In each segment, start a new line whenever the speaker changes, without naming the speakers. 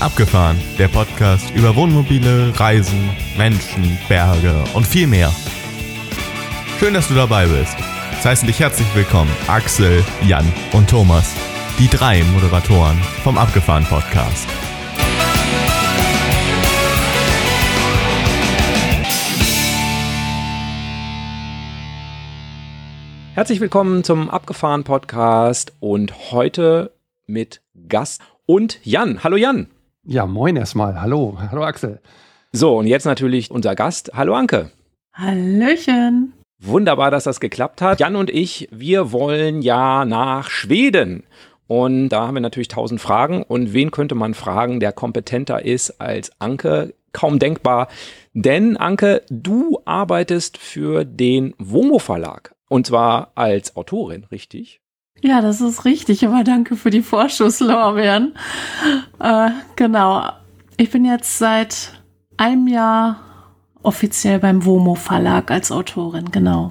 Abgefahren, der Podcast über Wohnmobile, Reisen, Menschen, Berge und viel mehr. Schön, dass du dabei bist. Es heißen dich herzlich willkommen Axel, Jan und Thomas, die drei Moderatoren vom Abgefahren Podcast.
Herzlich willkommen zum Abgefahren Podcast und heute mit Gast und Jan. Hallo Jan.
Ja, moin erstmal. Hallo. Hallo Axel.
So, und jetzt natürlich unser Gast. Hallo Anke.
Hallöchen.
Wunderbar, dass das geklappt hat. Jan und ich, wir wollen ja nach Schweden. Und da haben wir natürlich tausend Fragen. Und wen könnte man fragen, der kompetenter ist als Anke? Kaum denkbar. Denn Anke, du arbeitest für den Womo Verlag. Und zwar als Autorin, richtig?
Ja, das ist richtig, aber danke für die Vorschusslorbeeren. Äh, genau. Ich bin jetzt seit einem Jahr offiziell beim WOMO Verlag als Autorin, genau.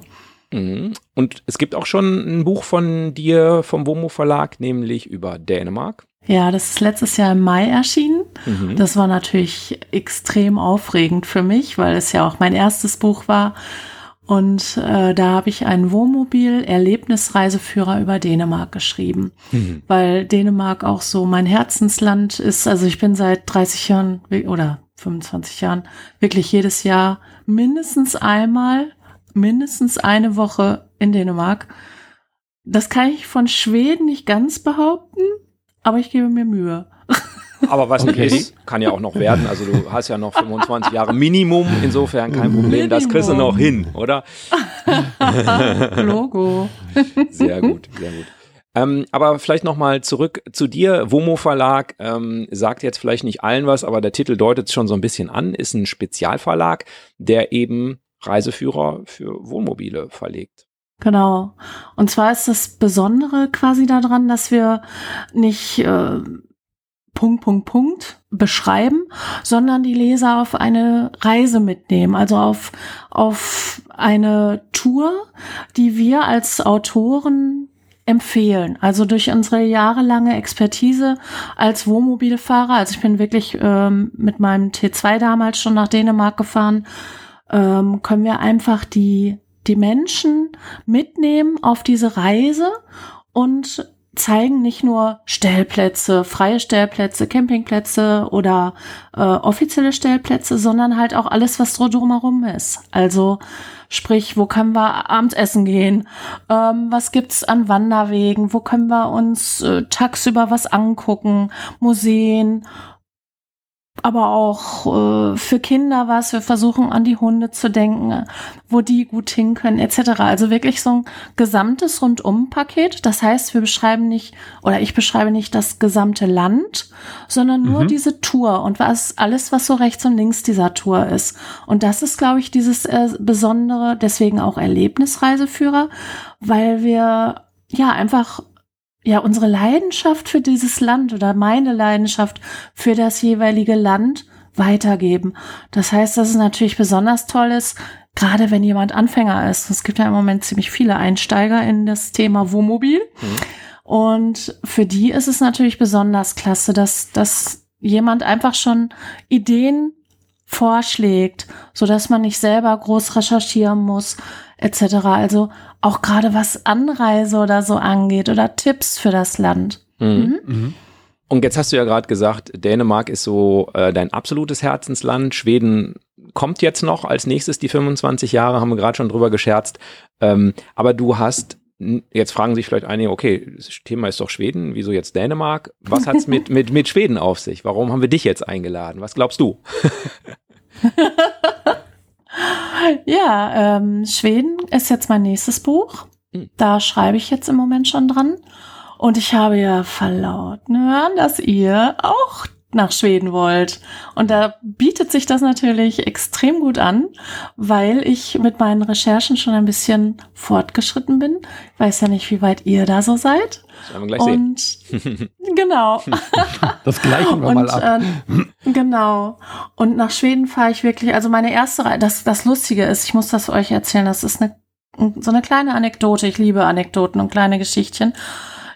Mhm. Und es gibt auch schon ein Buch von dir vom WOMO Verlag, nämlich über Dänemark.
Ja, das ist letztes Jahr im Mai erschienen. Mhm. Das war natürlich extrem aufregend für mich, weil es ja auch mein erstes Buch war. Und äh, da habe ich einen Wohnmobil-Erlebnisreiseführer über Dänemark geschrieben, mhm. weil Dänemark auch so mein Herzensland ist. Also ich bin seit 30 Jahren oder 25 Jahren wirklich jedes Jahr mindestens einmal, mindestens eine Woche in Dänemark. Das kann ich von Schweden nicht ganz behaupten, aber ich gebe mir Mühe.
Aber was okay. nicht ist, kann ja auch noch werden. Also du hast ja noch 25 Jahre Minimum, insofern kein Problem. Minimum. Das kriegst du noch hin, oder?
Logo.
Sehr gut, sehr gut. Ähm, aber vielleicht nochmal zurück zu dir. Womo Verlag ähm, sagt jetzt vielleicht nicht allen was, aber der Titel deutet es schon so ein bisschen an, ist ein Spezialverlag, der eben Reiseführer für Wohnmobile verlegt.
Genau. Und zwar ist das Besondere quasi daran, dass wir nicht äh, Punkt, Punkt, Punkt beschreiben, sondern die Leser auf eine Reise mitnehmen, also auf, auf eine Tour, die wir als Autoren empfehlen. Also durch unsere jahrelange Expertise als Wohnmobilfahrer, also ich bin wirklich ähm, mit meinem T2 damals schon nach Dänemark gefahren, ähm, können wir einfach die, die Menschen mitnehmen auf diese Reise und zeigen nicht nur Stellplätze, freie Stellplätze, Campingplätze oder äh, offizielle Stellplätze, sondern halt auch alles, was drumherum ist. Also sprich, wo können wir abends essen gehen? Ähm, was gibt's an Wanderwegen? Wo können wir uns äh, tagsüber was angucken? Museen aber auch äh, für Kinder was. Wir versuchen an die Hunde zu denken, wo die gut hin können, etc. Also wirklich so ein gesamtes Rundum-Paket. Das heißt, wir beschreiben nicht oder ich beschreibe nicht das gesamte Land, sondern nur mhm. diese Tour und was alles, was so rechts und links dieser Tour ist. Und das ist, glaube ich, dieses äh, Besondere, deswegen auch Erlebnisreiseführer, weil wir ja einfach ja unsere Leidenschaft für dieses Land oder meine Leidenschaft für das jeweilige Land weitergeben. Das heißt, dass es natürlich besonders toll ist, gerade wenn jemand Anfänger ist. Es gibt ja im Moment ziemlich viele Einsteiger in das Thema Wohnmobil. Mhm. Und für die ist es natürlich besonders klasse, dass, dass jemand einfach schon Ideen vorschlägt, so dass man nicht selber groß recherchieren muss, etc. Also auch gerade was Anreise oder so angeht oder Tipps für das Land. Mhm. Mhm.
mhm. Und jetzt hast du ja gerade gesagt, Dänemark ist so äh, dein absolutes Herzensland. Schweden kommt jetzt noch als nächstes die 25 Jahre, haben wir gerade schon drüber gescherzt. Ähm, aber du hast Jetzt fragen sich vielleicht einige, okay, das Thema ist doch Schweden, wieso jetzt Dänemark? Was hat's mit, mit, mit Schweden auf sich? Warum haben wir dich jetzt eingeladen? Was glaubst du?
ja, ähm, Schweden ist jetzt mein nächstes Buch. Hm. Da schreibe ich jetzt im Moment schon dran. Und ich habe ja verlauten hören, dass ihr auch nach Schweden wollt. Und da bietet sich das natürlich extrem gut an, weil ich mit meinen Recherchen schon ein bisschen fortgeschritten bin. Ich weiß ja nicht, wie weit ihr da so seid.
Das werden wir gleich und
sehen. genau.
Das gleichen wir und, mal ab.
Äh, genau. Und nach Schweden fahre ich wirklich, also meine erste Reise, das, das Lustige ist, ich muss das euch erzählen, das ist eine, so eine kleine Anekdote. Ich liebe Anekdoten und kleine Geschichtchen.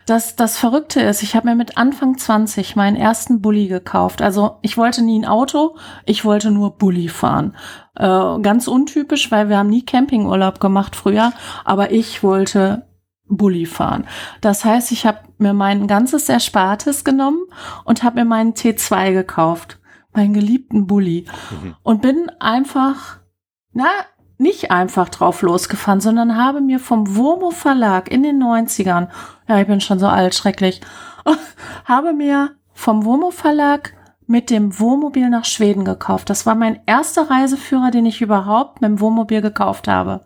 Das, das Verrückte ist, ich habe mir mit Anfang 20 meinen ersten Bulli gekauft. Also ich wollte nie ein Auto, ich wollte nur Bulli fahren. Äh, ganz untypisch, weil wir haben nie Campingurlaub gemacht früher, aber ich wollte Bulli fahren. Das heißt, ich habe mir mein ganzes Erspartes genommen und habe mir meinen T2 gekauft, meinen geliebten Bulli mhm. und bin einfach, na, nicht einfach drauf losgefahren, sondern habe mir vom Womo Verlag in den 90ern, ja, ich bin schon so alt, schrecklich, habe mir vom Womo Verlag mit dem Wohnmobil nach Schweden gekauft. Das war mein erster Reiseführer, den ich überhaupt mit dem Wohnmobil gekauft habe.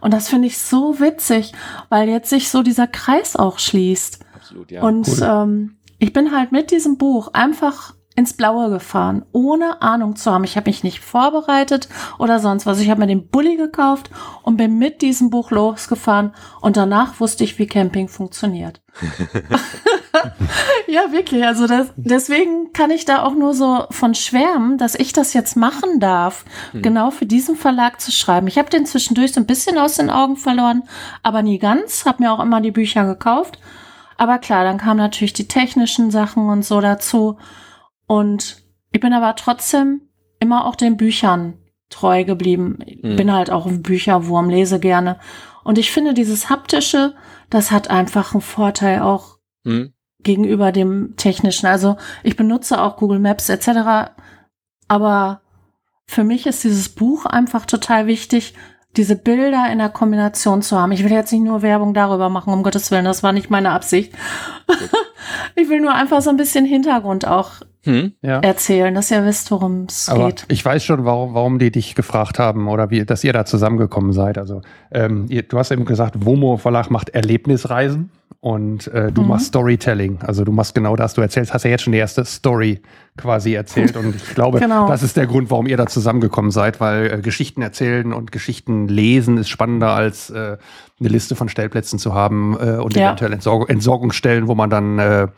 Und das finde ich so witzig, weil jetzt sich so dieser Kreis auch schließt. Absolut, ja. Und cool. ähm, ich bin halt mit diesem Buch einfach ins Blaue gefahren, ohne Ahnung zu haben. Ich habe mich nicht vorbereitet oder sonst was. Ich habe mir den Bulli gekauft und bin mit diesem Buch losgefahren und danach wusste ich, wie Camping funktioniert. ja, wirklich. Also das, deswegen kann ich da auch nur so von schwärmen, dass ich das jetzt machen darf, hm. genau für diesen Verlag zu schreiben. Ich habe den zwischendurch so ein bisschen aus den Augen verloren, aber nie ganz. Habe mir auch immer die Bücher gekauft. Aber klar, dann kamen natürlich die technischen Sachen und so dazu. Und ich bin aber trotzdem immer auch den Büchern treu geblieben. Ich mhm. bin halt auch ein Bücherwurm, lese gerne. Und ich finde, dieses haptische, das hat einfach einen Vorteil auch mhm. gegenüber dem technischen. Also ich benutze auch Google Maps etc. Aber für mich ist dieses Buch einfach total wichtig, diese Bilder in der Kombination zu haben. Ich will jetzt nicht nur Werbung darüber machen, um Gottes Willen, das war nicht meine Absicht. ich will nur einfach so ein bisschen Hintergrund auch hm, ja. erzählen, dass ihr wisst, worum es geht.
Ich weiß schon, warum, warum die dich gefragt haben oder wie, dass ihr da zusammengekommen seid. Also ähm, ihr, du hast eben gesagt, Womo Verlag macht Erlebnisreisen und äh, du mhm. machst Storytelling. Also du machst genau das. Du erzählst, hast ja jetzt schon die erste Story quasi erzählt und ich glaube, genau. das ist der Grund, warum ihr da zusammengekommen seid, weil äh, Geschichten erzählen und Geschichten lesen ist spannender als äh, eine Liste von Stellplätzen zu haben äh, und ja. eventuell Entsorg Entsorgungsstellen, wo man dann äh,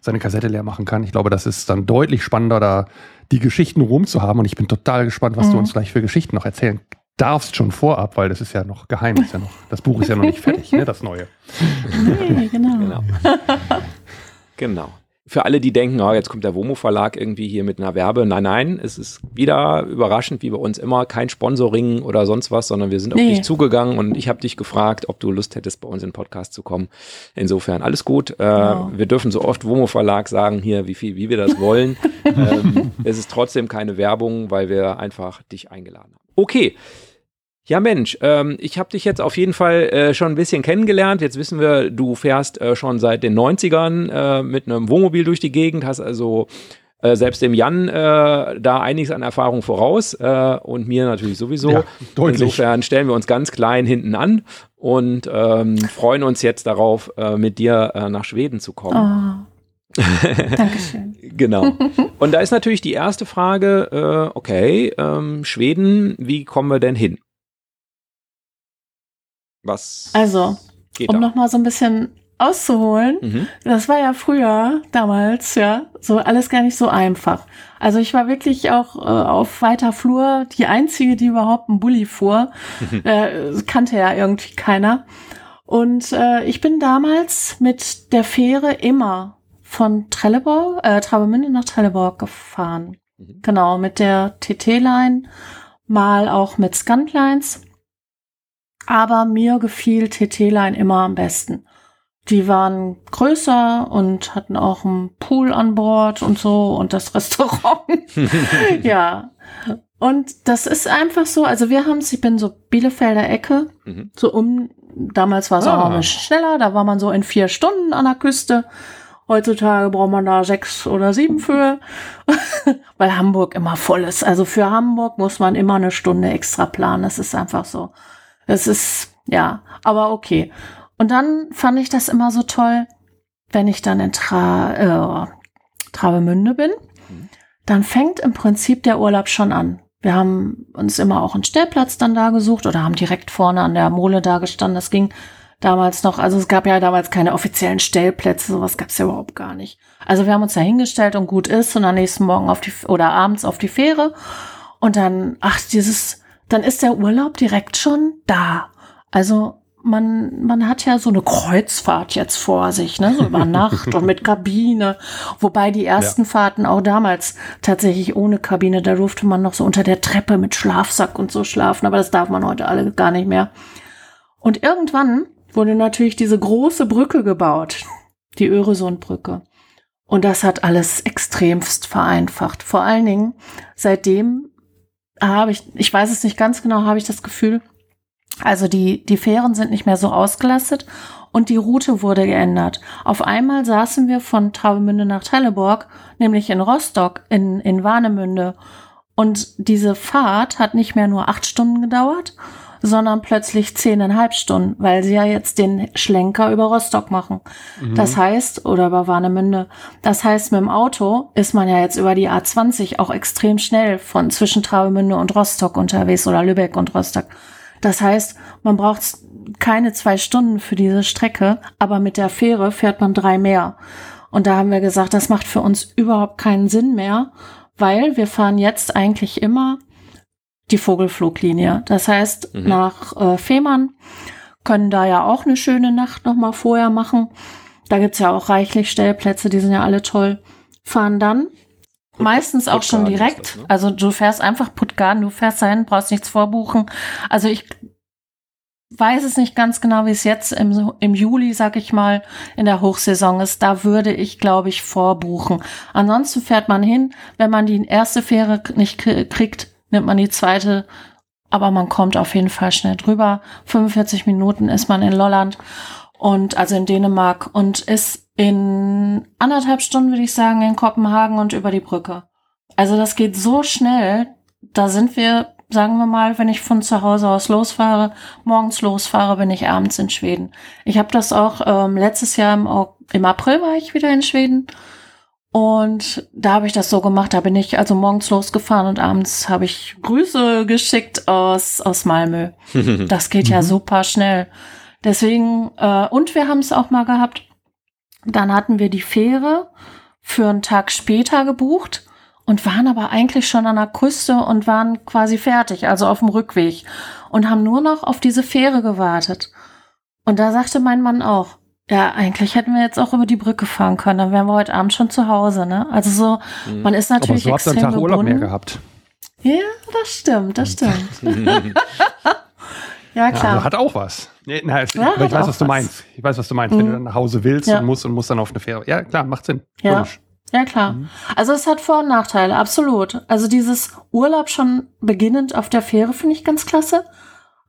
seine Kassette leer machen kann. Ich glaube, das ist dann deutlich spannender, da die Geschichten rum zu haben. Und ich bin total gespannt, was mhm. du uns gleich für Geschichten noch erzählen darfst schon vorab, weil das ist ja noch geheim, ist ja noch, das Buch ist ja noch nicht fertig, ne, das neue.
Nee, genau. genau. genau für alle, die denken, oh, jetzt kommt der Womo Verlag irgendwie hier mit einer Werbe. Nein, nein, es ist wieder überraschend, wie bei uns immer, kein Sponsoring oder sonst was, sondern wir sind nee. auf dich zugegangen und ich habe dich gefragt, ob du Lust hättest, bei uns in den Podcast zu kommen. Insofern alles gut. Äh, genau. wir dürfen so oft Womo Verlag sagen hier, wie viel, wie wir das wollen. ähm, es ist trotzdem keine Werbung, weil wir einfach dich eingeladen haben. Okay. Ja, Mensch, ähm, ich habe dich jetzt auf jeden Fall äh, schon ein bisschen kennengelernt. Jetzt wissen wir, du fährst äh, schon seit den 90ern äh, mit einem Wohnmobil durch die Gegend, hast also äh, selbst dem Jan äh, da einiges an Erfahrung voraus äh, und mir natürlich sowieso. Ja, deutlich. Insofern stellen wir uns ganz klein hinten an und ähm, freuen uns jetzt darauf, äh, mit dir äh, nach Schweden zu kommen.
Oh. Dankeschön.
genau. Und da ist natürlich die erste Frage, äh, okay, ähm, Schweden, wie kommen wir denn hin? Was?
Also, um nochmal so ein bisschen auszuholen, mhm. das war ja früher, damals, ja, so alles gar nicht so einfach. Also ich war wirklich auch äh, auf weiter Flur die einzige, die überhaupt einen Bulli fuhr. Äh, kannte ja irgendwie keiner. Und äh, ich bin damals mit der Fähre immer von Trelleborg, äh, Travemünde nach Trelleborg gefahren. Mhm. Genau, mit der TT-Line, mal auch mit Scantlines aber mir gefiel TT-Line immer am besten. Die waren größer und hatten auch einen Pool an Bord und so und das Restaurant. ja. Und das ist einfach so, also wir haben es, ich bin so Bielefelder Ecke, mhm. so um, damals war es ah. auch noch schneller, da war man so in vier Stunden an der Küste. Heutzutage braucht man da sechs oder sieben für, weil Hamburg immer voll ist. Also für Hamburg muss man immer eine Stunde extra planen. Das ist einfach so. Es ist, ja, aber okay. Und dann fand ich das immer so toll, wenn ich dann in Tra äh, Travemünde bin, dann fängt im Prinzip der Urlaub schon an. Wir haben uns immer auch einen Stellplatz dann da gesucht oder haben direkt vorne an der Mole da gestanden. Das ging damals noch, also es gab ja damals keine offiziellen Stellplätze, sowas gab es ja überhaupt gar nicht. Also wir haben uns da hingestellt und gut ist und am nächsten Morgen auf die oder abends auf die Fähre und dann, ach, dieses dann ist der Urlaub direkt schon da. Also man, man hat ja so eine Kreuzfahrt jetzt vor sich, ne, so über Nacht und mit Kabine. Wobei die ersten ja. Fahrten auch damals tatsächlich ohne Kabine, da durfte man noch so unter der Treppe mit Schlafsack und so schlafen, aber das darf man heute alle gar nicht mehr. Und irgendwann wurde natürlich diese große Brücke gebaut, die Öresundbrücke. Und das hat alles extremst vereinfacht. Vor allen Dingen, seitdem habe ich, ich weiß es nicht ganz genau, habe ich das Gefühl, also die, die Fähren sind nicht mehr so ausgelastet und die Route wurde geändert. Auf einmal saßen wir von Travemünde nach Trelleborg, nämlich in Rostock, in, in Warnemünde. Und diese Fahrt hat nicht mehr nur acht Stunden gedauert, sondern plötzlich zehneinhalb Stunden, weil sie ja jetzt den Schlenker über Rostock machen. Mhm. Das heißt, oder über Warnemünde, das heißt, mit dem Auto ist man ja jetzt über die A20 auch extrem schnell von zwischen Travemünde und Rostock unterwegs oder Lübeck und Rostock. Das heißt, man braucht keine zwei Stunden für diese Strecke, aber mit der Fähre fährt man drei mehr. Und da haben wir gesagt, das macht für uns überhaupt keinen Sinn mehr, weil wir fahren jetzt eigentlich immer die Vogelfluglinie. Das heißt, mhm. nach äh, Fehmarn können da ja auch eine schöne Nacht nochmal vorher machen. Da gibt's ja auch reichlich Stellplätze, die sind ja alle toll. Fahren dann Meistens auch schon direkt. Das, ne? Also du fährst einfach Puttgarden, du fährst dahin, brauchst nichts vorbuchen. Also ich weiß es nicht ganz genau, wie es jetzt im, im Juli, sag ich mal, in der Hochsaison ist. Da würde ich, glaube ich, vorbuchen. Ansonsten fährt man hin. Wenn man die erste Fähre nicht kriegt, nimmt man die zweite. Aber man kommt auf jeden Fall schnell drüber. 45 Minuten ist man in Lolland und also in Dänemark und ist in anderthalb Stunden, würde ich sagen, in Kopenhagen und über die Brücke. Also das geht so schnell. Da sind wir, sagen wir mal, wenn ich von zu Hause aus losfahre, morgens losfahre, bin ich abends in Schweden. Ich habe das auch ähm, letztes Jahr im, im April war ich wieder in Schweden. Und da habe ich das so gemacht. Da bin ich also morgens losgefahren und abends habe ich Grüße geschickt aus, aus Malmö. Das geht ja mhm. super schnell. Deswegen, äh, und wir haben es auch mal gehabt, dann hatten wir die Fähre für einen Tag später gebucht und waren aber eigentlich schon an der Küste und waren quasi fertig, also auf dem Rückweg und haben nur noch auf diese Fähre gewartet. Und da sagte mein Mann auch, ja, eigentlich hätten wir jetzt auch über die Brücke fahren können, dann wären wir heute Abend schon zu Hause, ne? Also so, mhm. man ist natürlich aber so extrem habt ihr einen Tag Urlaub mehr
gehabt.
Ja, das stimmt, das stimmt. ja, klar. Ja,
also hat auch was. Nee, na, ich, ja, ich weiß, was du meinst. Ich weiß, was du meinst. Mhm. Wenn du mhm. dann nach Hause willst ja. und musst und musst dann auf eine Fähre. Ja, klar, macht Sinn.
Ja. Logisch. Ja, klar. Mhm. Also es hat Vor- und Nachteile, absolut. Also dieses Urlaub schon beginnend auf der Fähre finde ich ganz klasse.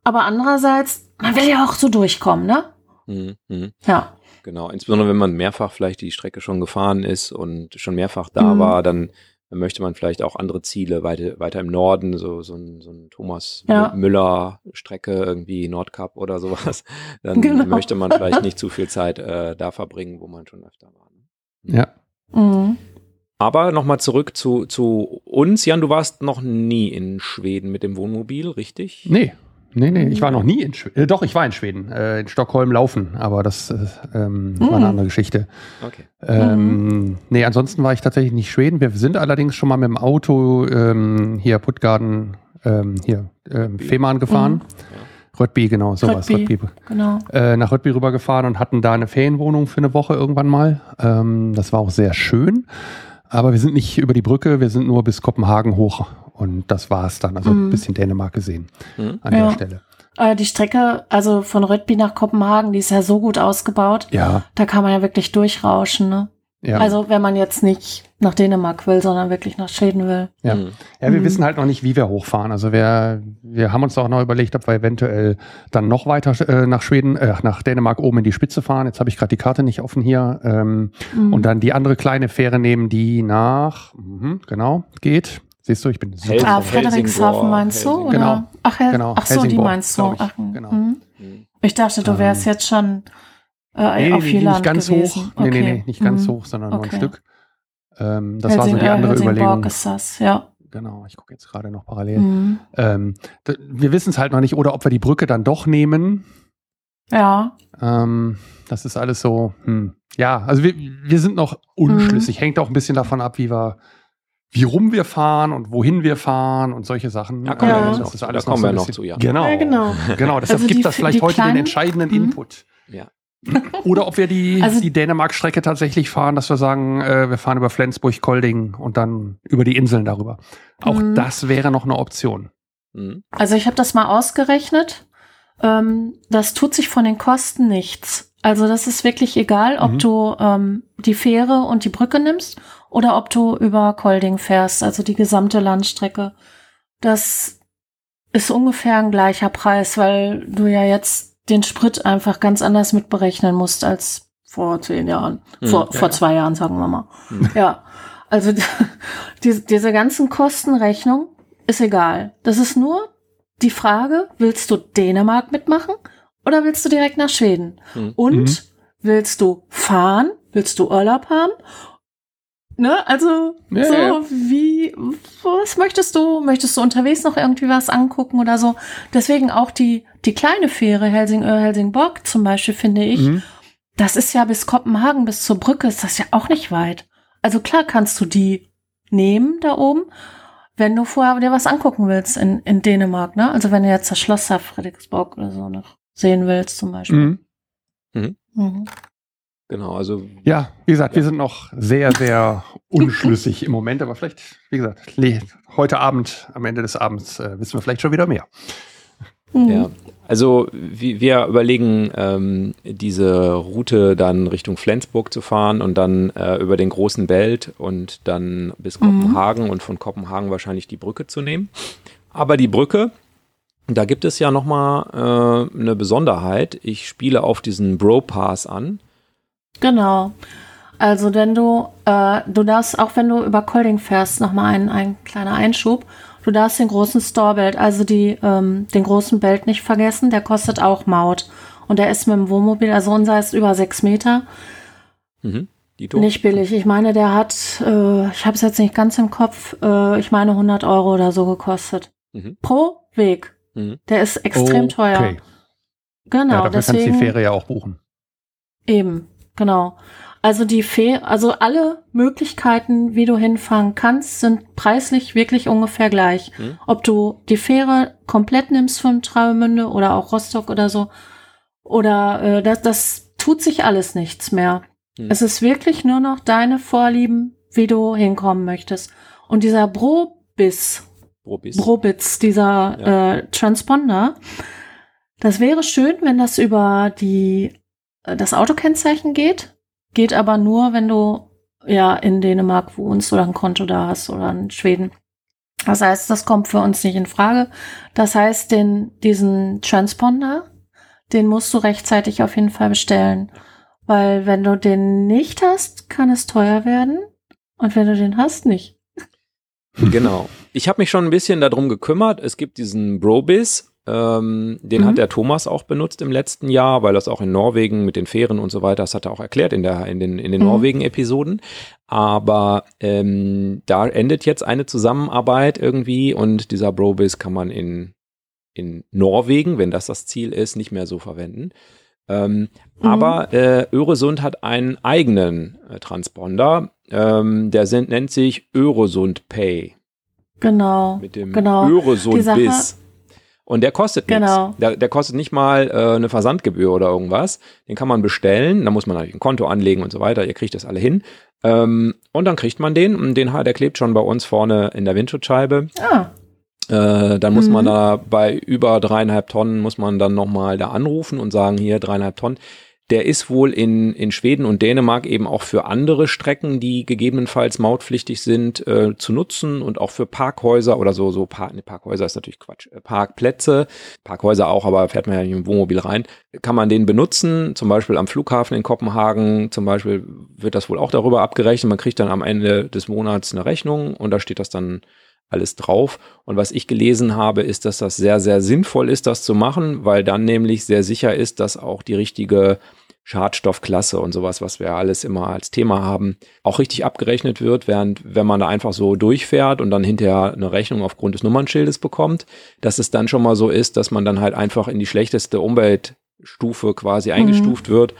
Aber andererseits, man will ja auch so durchkommen, ne?
Mhm. mhm. Ja. Genau, insbesondere wenn man mehrfach vielleicht die Strecke schon gefahren ist und schon mehrfach da mhm. war, dann möchte man vielleicht auch andere Ziele weiter, weiter im Norden, so, so ein, so ein Thomas ja. Müller-Strecke, irgendwie Nordkap oder sowas. Dann genau. möchte man vielleicht nicht zu viel Zeit äh, da verbringen, wo man schon öfter war.
Ne? Ja. Mhm.
Aber nochmal zurück zu, zu uns. Jan, du warst noch nie in Schweden mit dem Wohnmobil, richtig?
Nee, Nee, nee, ich war noch nie in Schweden. Äh, doch, ich war in Schweden, äh, in Stockholm laufen, aber das äh, ähm, mm. war eine hm. andere Geschichte. Okay. Ähm, mm. Nee, ansonsten war ich tatsächlich nicht Schweden. Wir sind allerdings schon mal mit dem Auto ähm, hier Puttgarden, ähm, hier ähm, Fehmarn gefahren. Mm. Ja. Röttby, genau, sowas. Röttby, Röttby. Genau. Äh, nach Röttby rübergefahren und hatten da eine Ferienwohnung für eine Woche irgendwann mal. Ähm, das war auch sehr schön. Aber wir sind nicht über die Brücke, wir sind nur bis Kopenhagen hoch und das war es dann. Also mhm. ein bisschen Dänemark gesehen mhm. an ja. der Stelle.
Äh, die Strecke, also von Röttby nach Kopenhagen, die ist ja so gut ausgebaut.
Ja.
Da kann man ja wirklich durchrauschen, ne? Ja. Also wenn man jetzt nicht nach Dänemark will, sondern wirklich nach Schweden will.
Ja, mhm. ja wir mhm. wissen halt noch nicht, wie wir hochfahren. Also wir, wir haben uns auch noch überlegt, ob wir eventuell dann noch weiter äh, nach Schweden, äh, nach Dänemark oben in die Spitze fahren. Jetzt habe ich gerade die Karte nicht offen hier. Ähm, mhm. Und dann die andere kleine Fähre nehmen, die nach, mh, genau, geht. Siehst du, ich bin
super. Ah, Friedrichshafen meinst du? Oder?
Genau.
Ach, ja. genau. Ach so, die meinst du. Ich. Ach, genau. Mhm. ich dachte, du wärst ähm. jetzt schon äh, nee, auf nee,
nicht ganz
gewesen.
hoch. Okay. Nee, nee, nee, nicht ganz mhm. hoch, sondern okay. nur ein Stück. Ähm, das Helsing, war so die andere Helsingborg Überlegung.
ist das, ja.
Genau, ich gucke jetzt gerade noch parallel. Mhm. Ähm, wir wissen es halt noch nicht, oder ob wir die Brücke dann doch nehmen.
Ja.
Ähm, das ist alles so, hm. ja, also wir, wir sind noch unschlüssig. Mhm. Hängt auch ein bisschen davon ab, wie wir wie rum wir fahren und wohin wir fahren und solche Sachen.
Da kommen,
Ja.
wir,
das
noch,
ist
da
alles
kommen
so
wir noch zu, ja.
Genau.
Ja, genau.
Genau, deshalb
Also die-
gibt das vielleicht heute den
kleinen-
entscheidenden
Mhm.
Input.
ja.
Oder ob wir die,
Also-
die Dänemark-Strecke tatsächlich fahren, dass wir sagen, äh, wir fahren über Flensburg, Kolding und dann über die Inseln darüber. Auch
Mhm.
das wäre noch eine Option.
Mhm.
Also ich habe das mal ausgerechnet. Ähm, das tut sich von den Kosten nichts. Also das ist wirklich egal, ob
Mhm.
du ähm, die Fähre und die Brücke nimmst oder ob du über Kolding fährst, also die gesamte Landstrecke. Das ist ungefähr ein gleicher Preis, weil du ja jetzt den Sprit einfach ganz anders mitberechnen musst als vor zehn Jahren.
Mhm,
vor
ja,
vor zwei Jahren, sagen wir mal.
Mhm.
Ja, also die, diese ganzen Kostenrechnung ist egal. Das ist nur die Frage, willst du Dänemark mitmachen oder willst du direkt nach Schweden?
Mhm.
Und
Mhm.
willst du fahren? Willst du Urlaub haben? Ne, also
Ja,
so
ja.
wie was möchtest du? Möchtest du unterwegs noch irgendwie was angucken oder so? Deswegen auch die die kleine Fähre Helsingör Helsingborg zum Beispiel finde ich.
Mhm.
Das ist ja bis Kopenhagen bis zur Brücke ist das ja auch nicht weit. Also klar kannst du die nehmen da oben, wenn du vorher dir was angucken willst in, in Dänemark, ne? Also wenn du jetzt das Schloss Frederiksborg oder so noch sehen willst zum Beispiel.
Mhm.
Mhm.
Genau, also
Ja, wie gesagt, wir sind noch sehr, sehr unschlüssig im Moment, aber vielleicht, wie gesagt, heute Abend, am Ende des Abends, äh, wissen wir vielleicht schon wieder mehr.
Mhm.
Ja, also wie- wir überlegen, ähm, diese Route dann Richtung Flensburg zu fahren und dann äh, über den großen Belt und dann bis
Mhm.
Kopenhagen und von Kopenhagen wahrscheinlich die Brücke zu nehmen. Aber die Brücke, da gibt es ja nochmal äh, eine Besonderheit. Ich spiele auf diesen Bro Pass an.
Genau. Also wenn du, äh, du darfst, auch wenn du über Kolding fährst, nochmal ein, ein kleiner Einschub, du darfst den großen Storebelt, also die, ähm, den großen Belt nicht vergessen, der kostet auch Maut. Und der ist mit dem Wohnmobil, also unser ist über sechs Meter,
Mhm.
Nicht billig. Ich meine, der hat, äh, ich habe es jetzt nicht ganz im Kopf, äh, ich meine 100 Euro oder so gekostet.
Mhm.
Pro Weg.
Mhm.
Der ist extrem teuer.
Okay.
Genau,
ja, dafür kannst du
deswegen.
die Fähre ja auch buchen.
Eben, genau. Also die Fähre, also alle Möglichkeiten, wie du hinfahren kannst, sind preislich wirklich ungefähr gleich.
Mhm.
Ob du die Fähre komplett nimmst von Travemünde oder auch Rostock oder so, oder äh, das, das tut sich alles nichts mehr.
Mhm.
Es ist wirklich nur noch deine Vorlieben, wie du hinkommen möchtest. Und dieser Brobis,
Probis.
Brobitz, dieser
Ja.
äh, Transponder. Das wäre schön, wenn das über die das Autokennzeichen geht. Geht aber nur, wenn du ja in Dänemark wohnst oder ein Konto da hast oder in Schweden. Das heißt, das kommt für uns nicht in Frage. Das heißt, den, diesen Transponder, den musst du rechtzeitig auf jeden Fall bestellen. Weil wenn du den nicht hast, kann es teuer werden. Und wenn du den hast, nicht.
Genau. Ich habe mich schon ein bisschen darum gekümmert. Es gibt diesen Brobis, ähm, den
Mhm.
hat der Thomas auch benutzt im letzten Jahr, weil das auch in Norwegen mit den Fähren und so weiter, das hat er auch erklärt in, der, in den, in den
Mhm.
Norwegen-Episoden. Aber ähm, da endet jetzt eine Zusammenarbeit irgendwie und dieser Brobis kann man in, in Norwegen, wenn das das Ziel ist, nicht mehr so verwenden. Ähm,
Mhm.
Aber äh, Öresund hat einen eigenen äh, Transponder, ähm, der sind, nennt sich Öresund Pay
Genau.
mit dem
Genau.
Öresund Biss. Und der kostet
Genau.
nichts. Der, der kostet nicht mal äh, eine Versandgebühr oder irgendwas. Den kann man bestellen. Da muss man natürlich ein Konto anlegen und so weiter. Ihr kriegt das alle hin. Ähm, und dann kriegt man den. Und den, der klebt schon bei uns vorne in der Windschutzscheibe.
Ah,
Äh, dann muss
Mhm.
man da bei über dreieinhalb Tonnen muss man dann nochmal da anrufen und sagen, hier dreieinhalb Tonnen. Der ist wohl in, in Schweden und Dänemark eben auch für andere Strecken, die gegebenenfalls mautpflichtig sind, äh, zu nutzen und auch für Parkhäuser oder so, so Park, ne, Parkhäuser ist natürlich Quatsch, äh, Parkplätze, Parkhäuser auch, aber fährt man ja nicht im Wohnmobil rein, kann man den benutzen, zum Beispiel am Flughafen in Kopenhagen, zum Beispiel wird das wohl auch darüber abgerechnet, man kriegt dann am Ende des Monats eine Rechnung und da steht das dann alles drauf. Und was ich gelesen habe, ist, dass das sehr, sehr sinnvoll ist, das zu machen, weil dann nämlich sehr sicher ist, dass auch die richtige Schadstoffklasse und sowas, was wir alles immer als Thema haben, auch richtig abgerechnet wird, während wenn man da einfach so durchfährt und dann hinterher eine Rechnung aufgrund des Nummernschildes bekommt, dass es dann schon mal so ist, dass man dann halt einfach in die schlechteste Umweltstufe quasi eingestuft wird.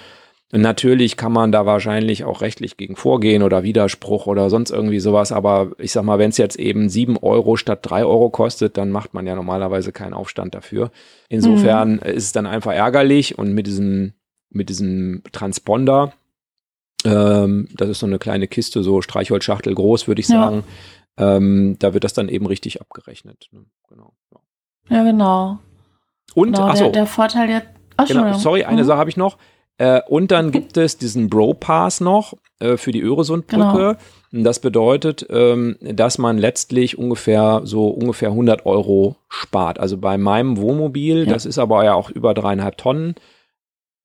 Natürlich kann man da wahrscheinlich auch rechtlich gegen vorgehen oder Widerspruch oder sonst irgendwie sowas. Aber ich sag mal, wenn es jetzt eben sieben Euro statt drei Euro kostet, dann macht man ja normalerweise keinen Aufstand dafür. Insofern mhm. ist es dann einfach ärgerlich und mit diesem, mit diesem Transponder, ähm, das ist so eine kleine Kiste, so Streichholzschachtel groß, würde ich sagen. Ja. Ähm, da wird das dann eben richtig abgerechnet. Ne?
Genau. Ja. genau.
Und,
genau, der, der Vorteil jetzt.
Ach, genau, sorry, eine mhm. Sache habe ich noch. Äh, und dann gibt es diesen Bro-Pass noch äh, für die Öresundbrücke. Genau. Das bedeutet, ähm, dass man letztlich ungefähr so ungefähr 100 Euro spart. Also bei meinem Wohnmobil, ja. das ist aber ja auch über dreieinhalb Tonnen.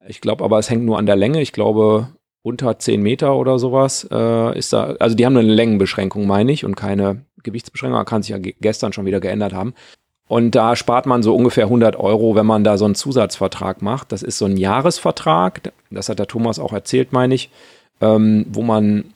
Ich glaube aber, es hängt nur an der Länge. Ich glaube, unter 10 Meter oder sowas äh, ist da, also die haben eine Längenbeschränkung, meine ich, und keine Gewichtsbeschränkung. Kann sich ja gestern schon wieder geändert haben. Und da spart man so ungefähr 100 Euro, wenn man da so einen Zusatzvertrag macht. Das ist so ein Jahresvertrag, das hat der Thomas auch erzählt, meine ich, ähm, wo man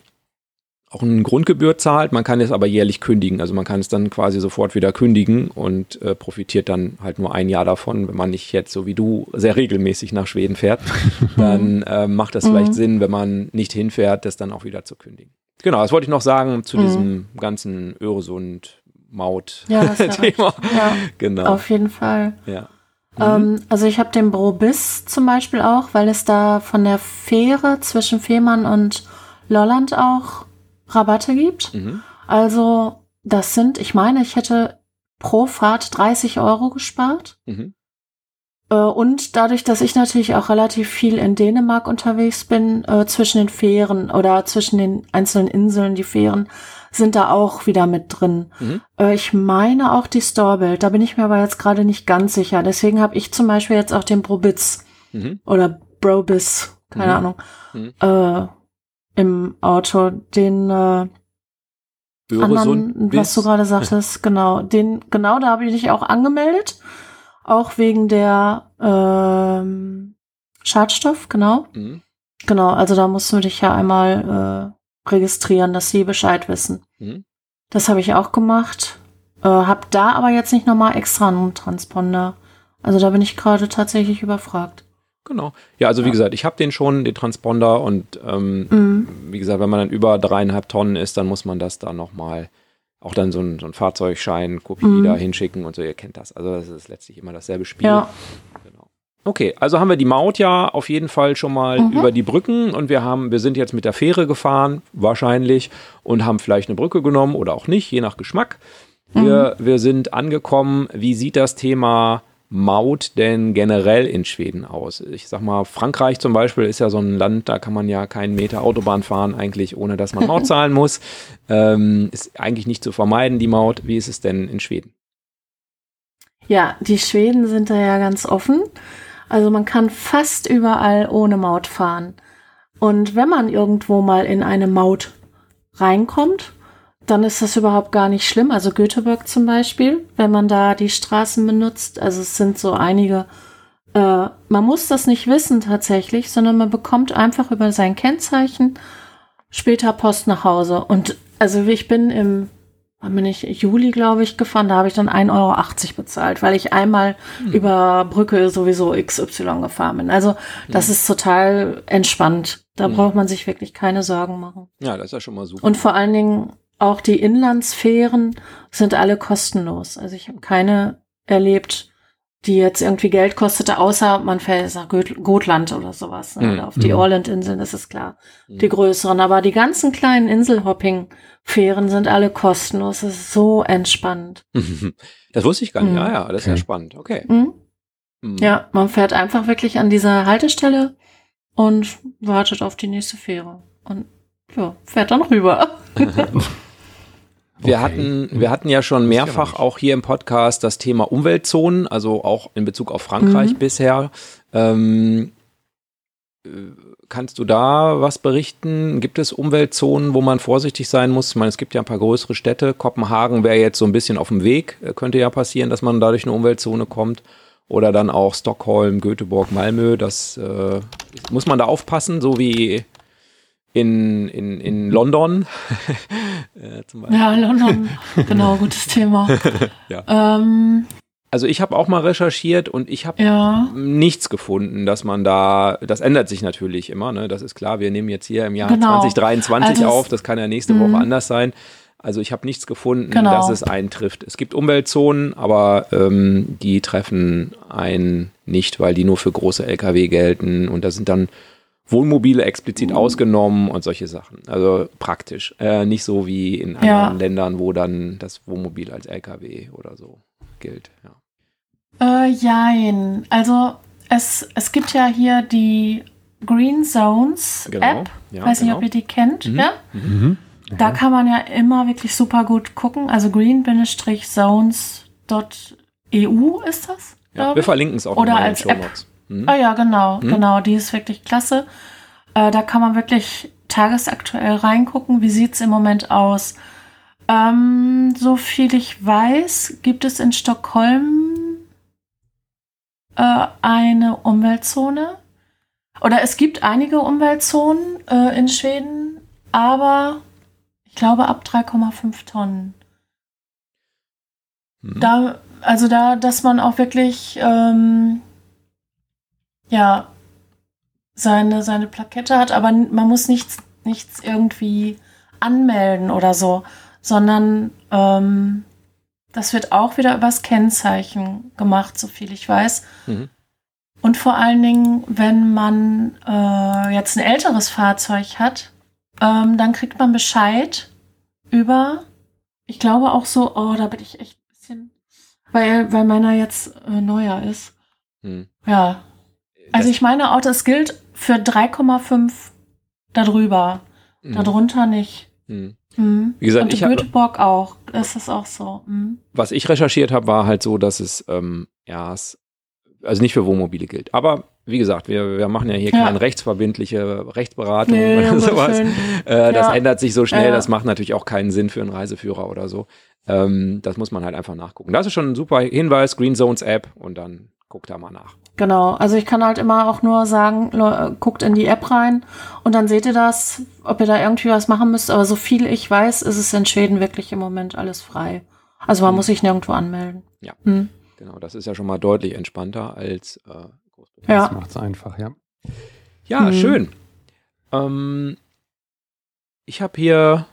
auch eine Grundgebühr zahlt. Man kann es aber jährlich kündigen. Also man kann es dann quasi sofort wieder kündigen und äh, profitiert dann halt nur ein Jahr davon. Wenn man nicht jetzt so wie du sehr regelmäßig nach Schweden fährt, dann äh, macht das vielleicht mhm. Sinn, wenn man nicht hinfährt, das dann auch wieder zu kündigen. Genau, das wollte ich noch sagen zu mhm. diesem ganzen Öresund Maut-Thema.
Ja, ja, genau. Auf jeden Fall.
Ja.
Mhm. also ich habe den Brobis zum Beispiel auch, weil es da von der Fähre zwischen Fehmarn und Lolland auch Rabatte gibt. Mhm. Also das sind, ich meine, ich hätte pro Fahrt 30 Euro gespart. Mhm. Äh, und dadurch, dass ich natürlich auch relativ viel in Dänemark unterwegs bin, äh, zwischen den Fähren oder zwischen den einzelnen Inseln, die Fähren, sind da auch wieder mit drin. Mhm. Äh, ich meine auch die Storebild, da bin ich mir aber jetzt gerade nicht ganz sicher. Deswegen habe ich zum Beispiel jetzt auch den Brobitz mhm. oder Brobis, keine mhm. Ahnung, mhm. äh, im Auto. Den äh, anderen, was du gerade sagtest, genau, den, genau, da habe ich dich auch angemeldet. Auch wegen der ähm, Schadstoff, genau. Mhm. Genau, also da musst du dich ja einmal äh, registrieren, dass sie Bescheid wissen. Mhm. Das habe ich auch gemacht. Äh, hab da aber jetzt nicht nochmal extra einen Transponder. Also da bin ich gerade tatsächlich überfragt.
Genau. Ja, also wie ja. gesagt, ich habe den schon, den Transponder und ähm, mhm. wie gesagt, wenn man dann über dreieinhalb Tonnen ist, dann muss man das da nochmal auch dann so ein, so ein Fahrzeugschein, Kopie mhm. da hinschicken und so, ihr kennt das. Also das ist letztlich immer dasselbe Spiel. Ja. Okay, also haben wir die Maut ja auf jeden Fall schon mal mhm. über die Brücken und wir haben, wir sind jetzt mit der Fähre gefahren, wahrscheinlich, und haben vielleicht eine Brücke genommen oder auch nicht, je nach Geschmack. Mhm. Wir, wir sind angekommen. Wie sieht das Thema Maut denn generell in Schweden aus? Ich sag mal, Frankreich zum Beispiel ist ja so ein Land, da kann man ja keinen Meter Autobahn fahren, eigentlich ohne dass man Maut zahlen muss. Ähm, ist eigentlich nicht zu vermeiden, die Maut. Wie ist es denn in Schweden?
Ja, die Schweden sind da ja ganz offen. Also man kann fast überall ohne Maut fahren. Und wenn man irgendwo mal in eine Maut reinkommt, dann ist das überhaupt gar nicht schlimm. Also Göteborg zum Beispiel, wenn man da die Straßen benutzt, also es sind so einige, äh, man muss das nicht wissen tatsächlich, sondern man bekommt einfach über sein Kennzeichen später Post nach Hause. Und also ich bin im wann bin ich, Juli, glaube ich, gefahren. Da habe ich dann 1,80 Euro bezahlt, weil ich einmal hm. über Brücke sowieso XY gefahren bin. Also das hm. ist total entspannt. Da hm. braucht man sich wirklich keine Sorgen machen.
Ja, das ist ja schon mal super.
Und vor allen Dingen auch die Inlandsfähren sind alle kostenlos. Also ich habe keine erlebt, die jetzt irgendwie Geld kostete, außer man fährt nach Gotland oder sowas. Ne? Oder auf die mhm. Orland-Inseln, das ist klar. Mhm. Die größeren. Aber die ganzen kleinen Inselhopping-Fähren sind alle kostenlos. Das ist so entspannt.
Das wusste ich gar nicht. Mhm. Ja, ja, das ist ja spannend. Okay.
Mhm. Mhm. Ja, man fährt einfach wirklich an dieser Haltestelle und wartet auf die nächste Fähre. Und ja, fährt dann rüber.
Wir, okay. hatten, wir hatten ja schon mehrfach auch hier im Podcast das Thema Umweltzonen, also auch in Bezug auf Frankreich mhm. bisher. Ähm, äh, kannst du da was berichten? Gibt es Umweltzonen, wo man vorsichtig sein muss? Ich meine, es gibt ja ein paar größere Städte. Kopenhagen wäre jetzt so ein bisschen auf dem Weg. Äh, könnte ja passieren, dass man dadurch eine Umweltzone kommt. Oder dann auch Stockholm, Göteborg, Malmö. Das äh, muss man da aufpassen, so wie in, in, in London.
äh, ja, London, genau, gutes Thema. ja. Ähm,
also ich habe auch mal recherchiert und ich habe
Ja.
nichts gefunden, dass man da, das ändert sich natürlich immer, ne? das ist klar, wir nehmen jetzt hier im Jahr
Genau.
2023
Also
auf, das kann ja nächste
Mhm.
Woche anders sein. Also ich habe nichts gefunden,
Genau.
dass es eintrifft. Es gibt Umweltzonen, aber ähm, die treffen einen nicht, weil die nur für große Lkw gelten und da sind dann Wohnmobile explizit ausgenommen und solche Sachen. Also praktisch. Äh, nicht so wie in anderen
Ja.
Ländern, wo dann das Wohnmobil als Lkw oder so gilt. Ja.
Äh, jein. Also es, es gibt ja hier die Green Zones
Genau,
App.
ja,
Weiß nicht,
genau.
ob ihr die kennt.
Mhm.
Ja?
Mhm.
Da kann man ja immer wirklich super gut gucken. Also green-zones.eu ist das?
Ja, wir verlinken es auch
Oder als
den
App.
Mhm.
Ah ja, genau,
Mhm.
genau. Die ist wirklich klasse. Äh, da kann man wirklich tagesaktuell reingucken. Wie sieht's im Moment aus? Ähm, so viel ich weiß, gibt es in Stockholm äh, eine Umweltzone. Oder es gibt einige Umweltzonen äh, in Schweden, aber ich glaube ab 3,5 Tonnen.
Mhm.
Da, also da, dass man auch wirklich, ähm, ja, seine, seine Plakette hat, aber man muss nichts, nichts irgendwie anmelden oder so, sondern ähm, das wird auch wieder übers Kennzeichen gemacht, so viel ich weiß.
Mhm.
Und vor allen Dingen, wenn man äh, jetzt ein älteres Fahrzeug hat, ähm, dann kriegt man Bescheid über, ich glaube auch so, oh, da bin ich echt ein bisschen, weil, weil meiner jetzt äh, neuer ist.
Mhm.
Ja. Also
Das-
ich meine auch, das gilt für 3,5 darüber.
Mhm.
Darunter nicht.
Mhm.
Mhm.
Wie gesagt,
Und
ich
in
hab-
Göteborg auch. Das ist auch so. Mhm.
Was ich recherchiert habe, war halt so, dass es, ähm, ja, es also nicht für Wohnmobile gilt. Aber wie gesagt, wir, wir machen ja hier
Ja.
keine rechtsverbindliche Rechtsberatung
Nee,
oder sowas. Äh, das
Ja.
ändert sich so schnell,
Ja.
das macht natürlich auch keinen Sinn für einen Reiseführer oder so. Ähm, das muss man halt einfach nachgucken. Das ist schon ein super Hinweis, Green Zones App und dann guckt da mal nach.
Genau, also ich kann halt immer auch nur sagen, guckt in die App rein und dann seht ihr das, ob ihr da irgendwie was machen müsst. Aber so viel ich weiß, ist es in Schweden wirklich im Moment alles frei. Also man
Mhm.
muss sich nirgendwo anmelden.
Ja.
Hm.
Genau, das ist ja schon mal deutlich entspannter als äh, Großbritannien.
Das
Ja.
macht's einfach, ja.
Ja,
Hm.
schön. Ähm, ich habe hier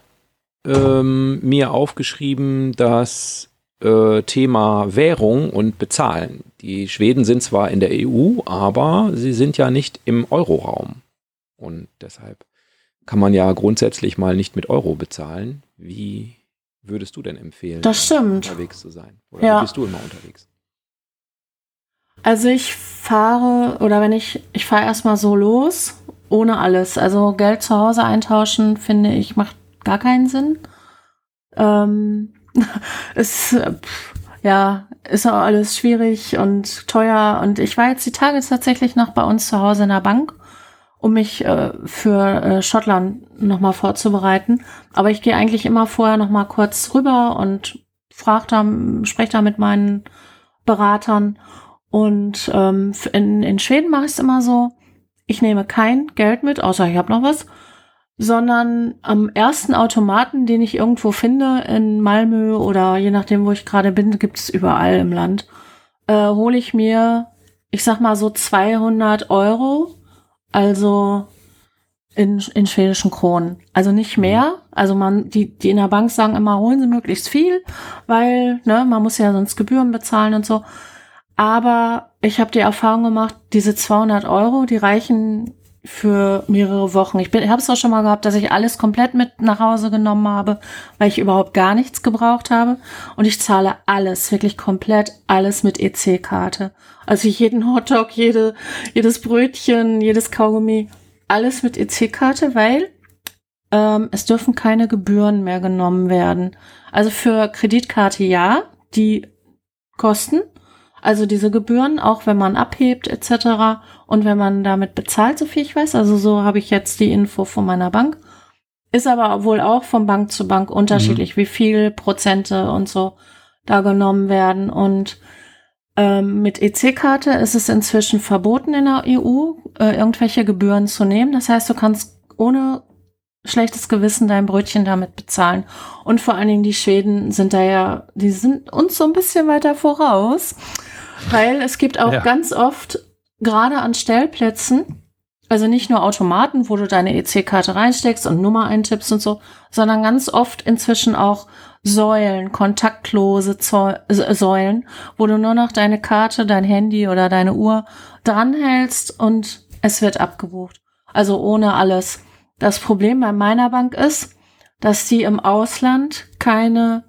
ähm, mir aufgeschrieben, das äh, Thema Währung und Bezahlen. Die Schweden sind zwar in der EU, aber sie sind ja nicht im Euroraum. Und deshalb kann man ja grundsätzlich mal nicht mit Euro bezahlen. Wie würdest du denn empfehlen, unterwegs zu sein? Oder
Ja.
wie bist du immer unterwegs?
Also ich fahre, oder wenn ich, ich fahre erstmal so los, ohne alles. Also Geld zu Hause eintauschen, finde ich, macht gar keinen Sinn. Ähm, es, äh, ja, ist auch alles schwierig und teuer. Und ich war jetzt die Tage tatsächlich noch bei uns zu Hause in der Bank, um mich äh, für äh, Schottland nochmal vorzubereiten. Aber ich gehe eigentlich immer vorher nochmal kurz rüber und frage da, spreche da mit meinen Beratern. Und ähm, in, in Schweden mache ich es immer so, ich nehme kein Geld mit, außer ich habe noch was, sondern am ersten Automaten, den ich irgendwo finde, in Malmö oder je nachdem, wo ich gerade bin, gibt es überall im Land, äh, hole ich mir, ich sag mal so 200 Euro, also in, in schwedischen Kronen. Also nicht mehr. Also man, die, die in der Bank sagen immer, holen Sie möglichst viel, weil, ne, man muss ja sonst Gebühren bezahlen und so. Aber ich habe die Erfahrung gemacht, diese 200 Euro, die reichen für mehrere Wochen. Ich, ich habe es auch schon mal gehabt, dass ich alles komplett mit nach Hause genommen habe, weil ich überhaupt gar nichts gebraucht habe. Und ich zahle alles, wirklich komplett alles mit EC-Karte. Also jeden Hotdog, jede, jedes Brötchen, jedes Kaugummi, alles mit EC-Karte, weil ähm, es dürfen keine Gebühren mehr genommen werden. Also für Kreditkarte ja, die kosten. Also diese Gebühren, auch wenn man abhebt etc. und wenn man damit bezahlt, so viel ich weiß. Also so habe ich jetzt die Info von meiner Bank. Ist aber wohl auch von Bank zu Bank unterschiedlich, wie viel Prozente und so da genommen werden. Und ähm, mit EC-Karte ist es inzwischen verboten in der EU, äh, irgendwelche Gebühren zu nehmen. Das heißt, du kannst ohne schlechtes Gewissen dein Brötchen damit bezahlen. Und vor allen Dingen die Schweden sind da ja, die sind uns so ein bisschen weiter voraus, weil es gibt auch
Ja.
ganz oft, gerade an Stellplätzen, also nicht nur Automaten, wo du deine EC-Karte reinsteckst und Nummer eintippst und so, sondern ganz oft inzwischen auch Säulen, kontaktlose Säulen, wo du nur noch deine Karte, dein Handy oder deine Uhr dranhältst und es wird abgebucht. Also ohne alles. Das Problem bei meiner Bank ist, dass die im Ausland keine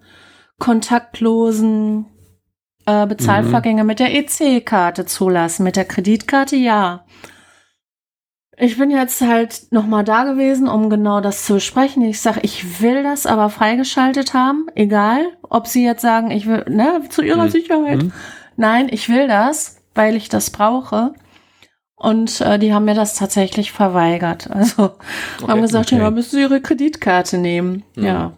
kontaktlosen äh, Bezahlvorgänge mit der EC-Karte zulassen. Mit der Kreditkarte ja. Ich bin jetzt halt noch mal da gewesen, um genau das zu besprechen. Ich sage, ich will das aber freigeschaltet haben, egal, ob sie jetzt sagen, ich will, ne, zu ihrer
Mhm.
Sicherheit.
Mhm.
Nein, ich will das, weil ich das brauche. Und äh, die haben mir das tatsächlich verweigert. Also haben gesagt,
okay.
ja, müssen Sie Ihre Kreditkarte nehmen.
Mhm.
Ja.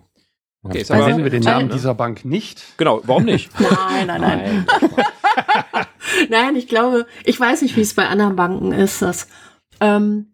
Okay, aber-
nennen wir den Namen dieser Bank nicht.
Genau, warum nicht?
Nein, nein, nein. Nein, ich glaube, ich weiß nicht, wie es bei anderen Banken ist. Das, ähm,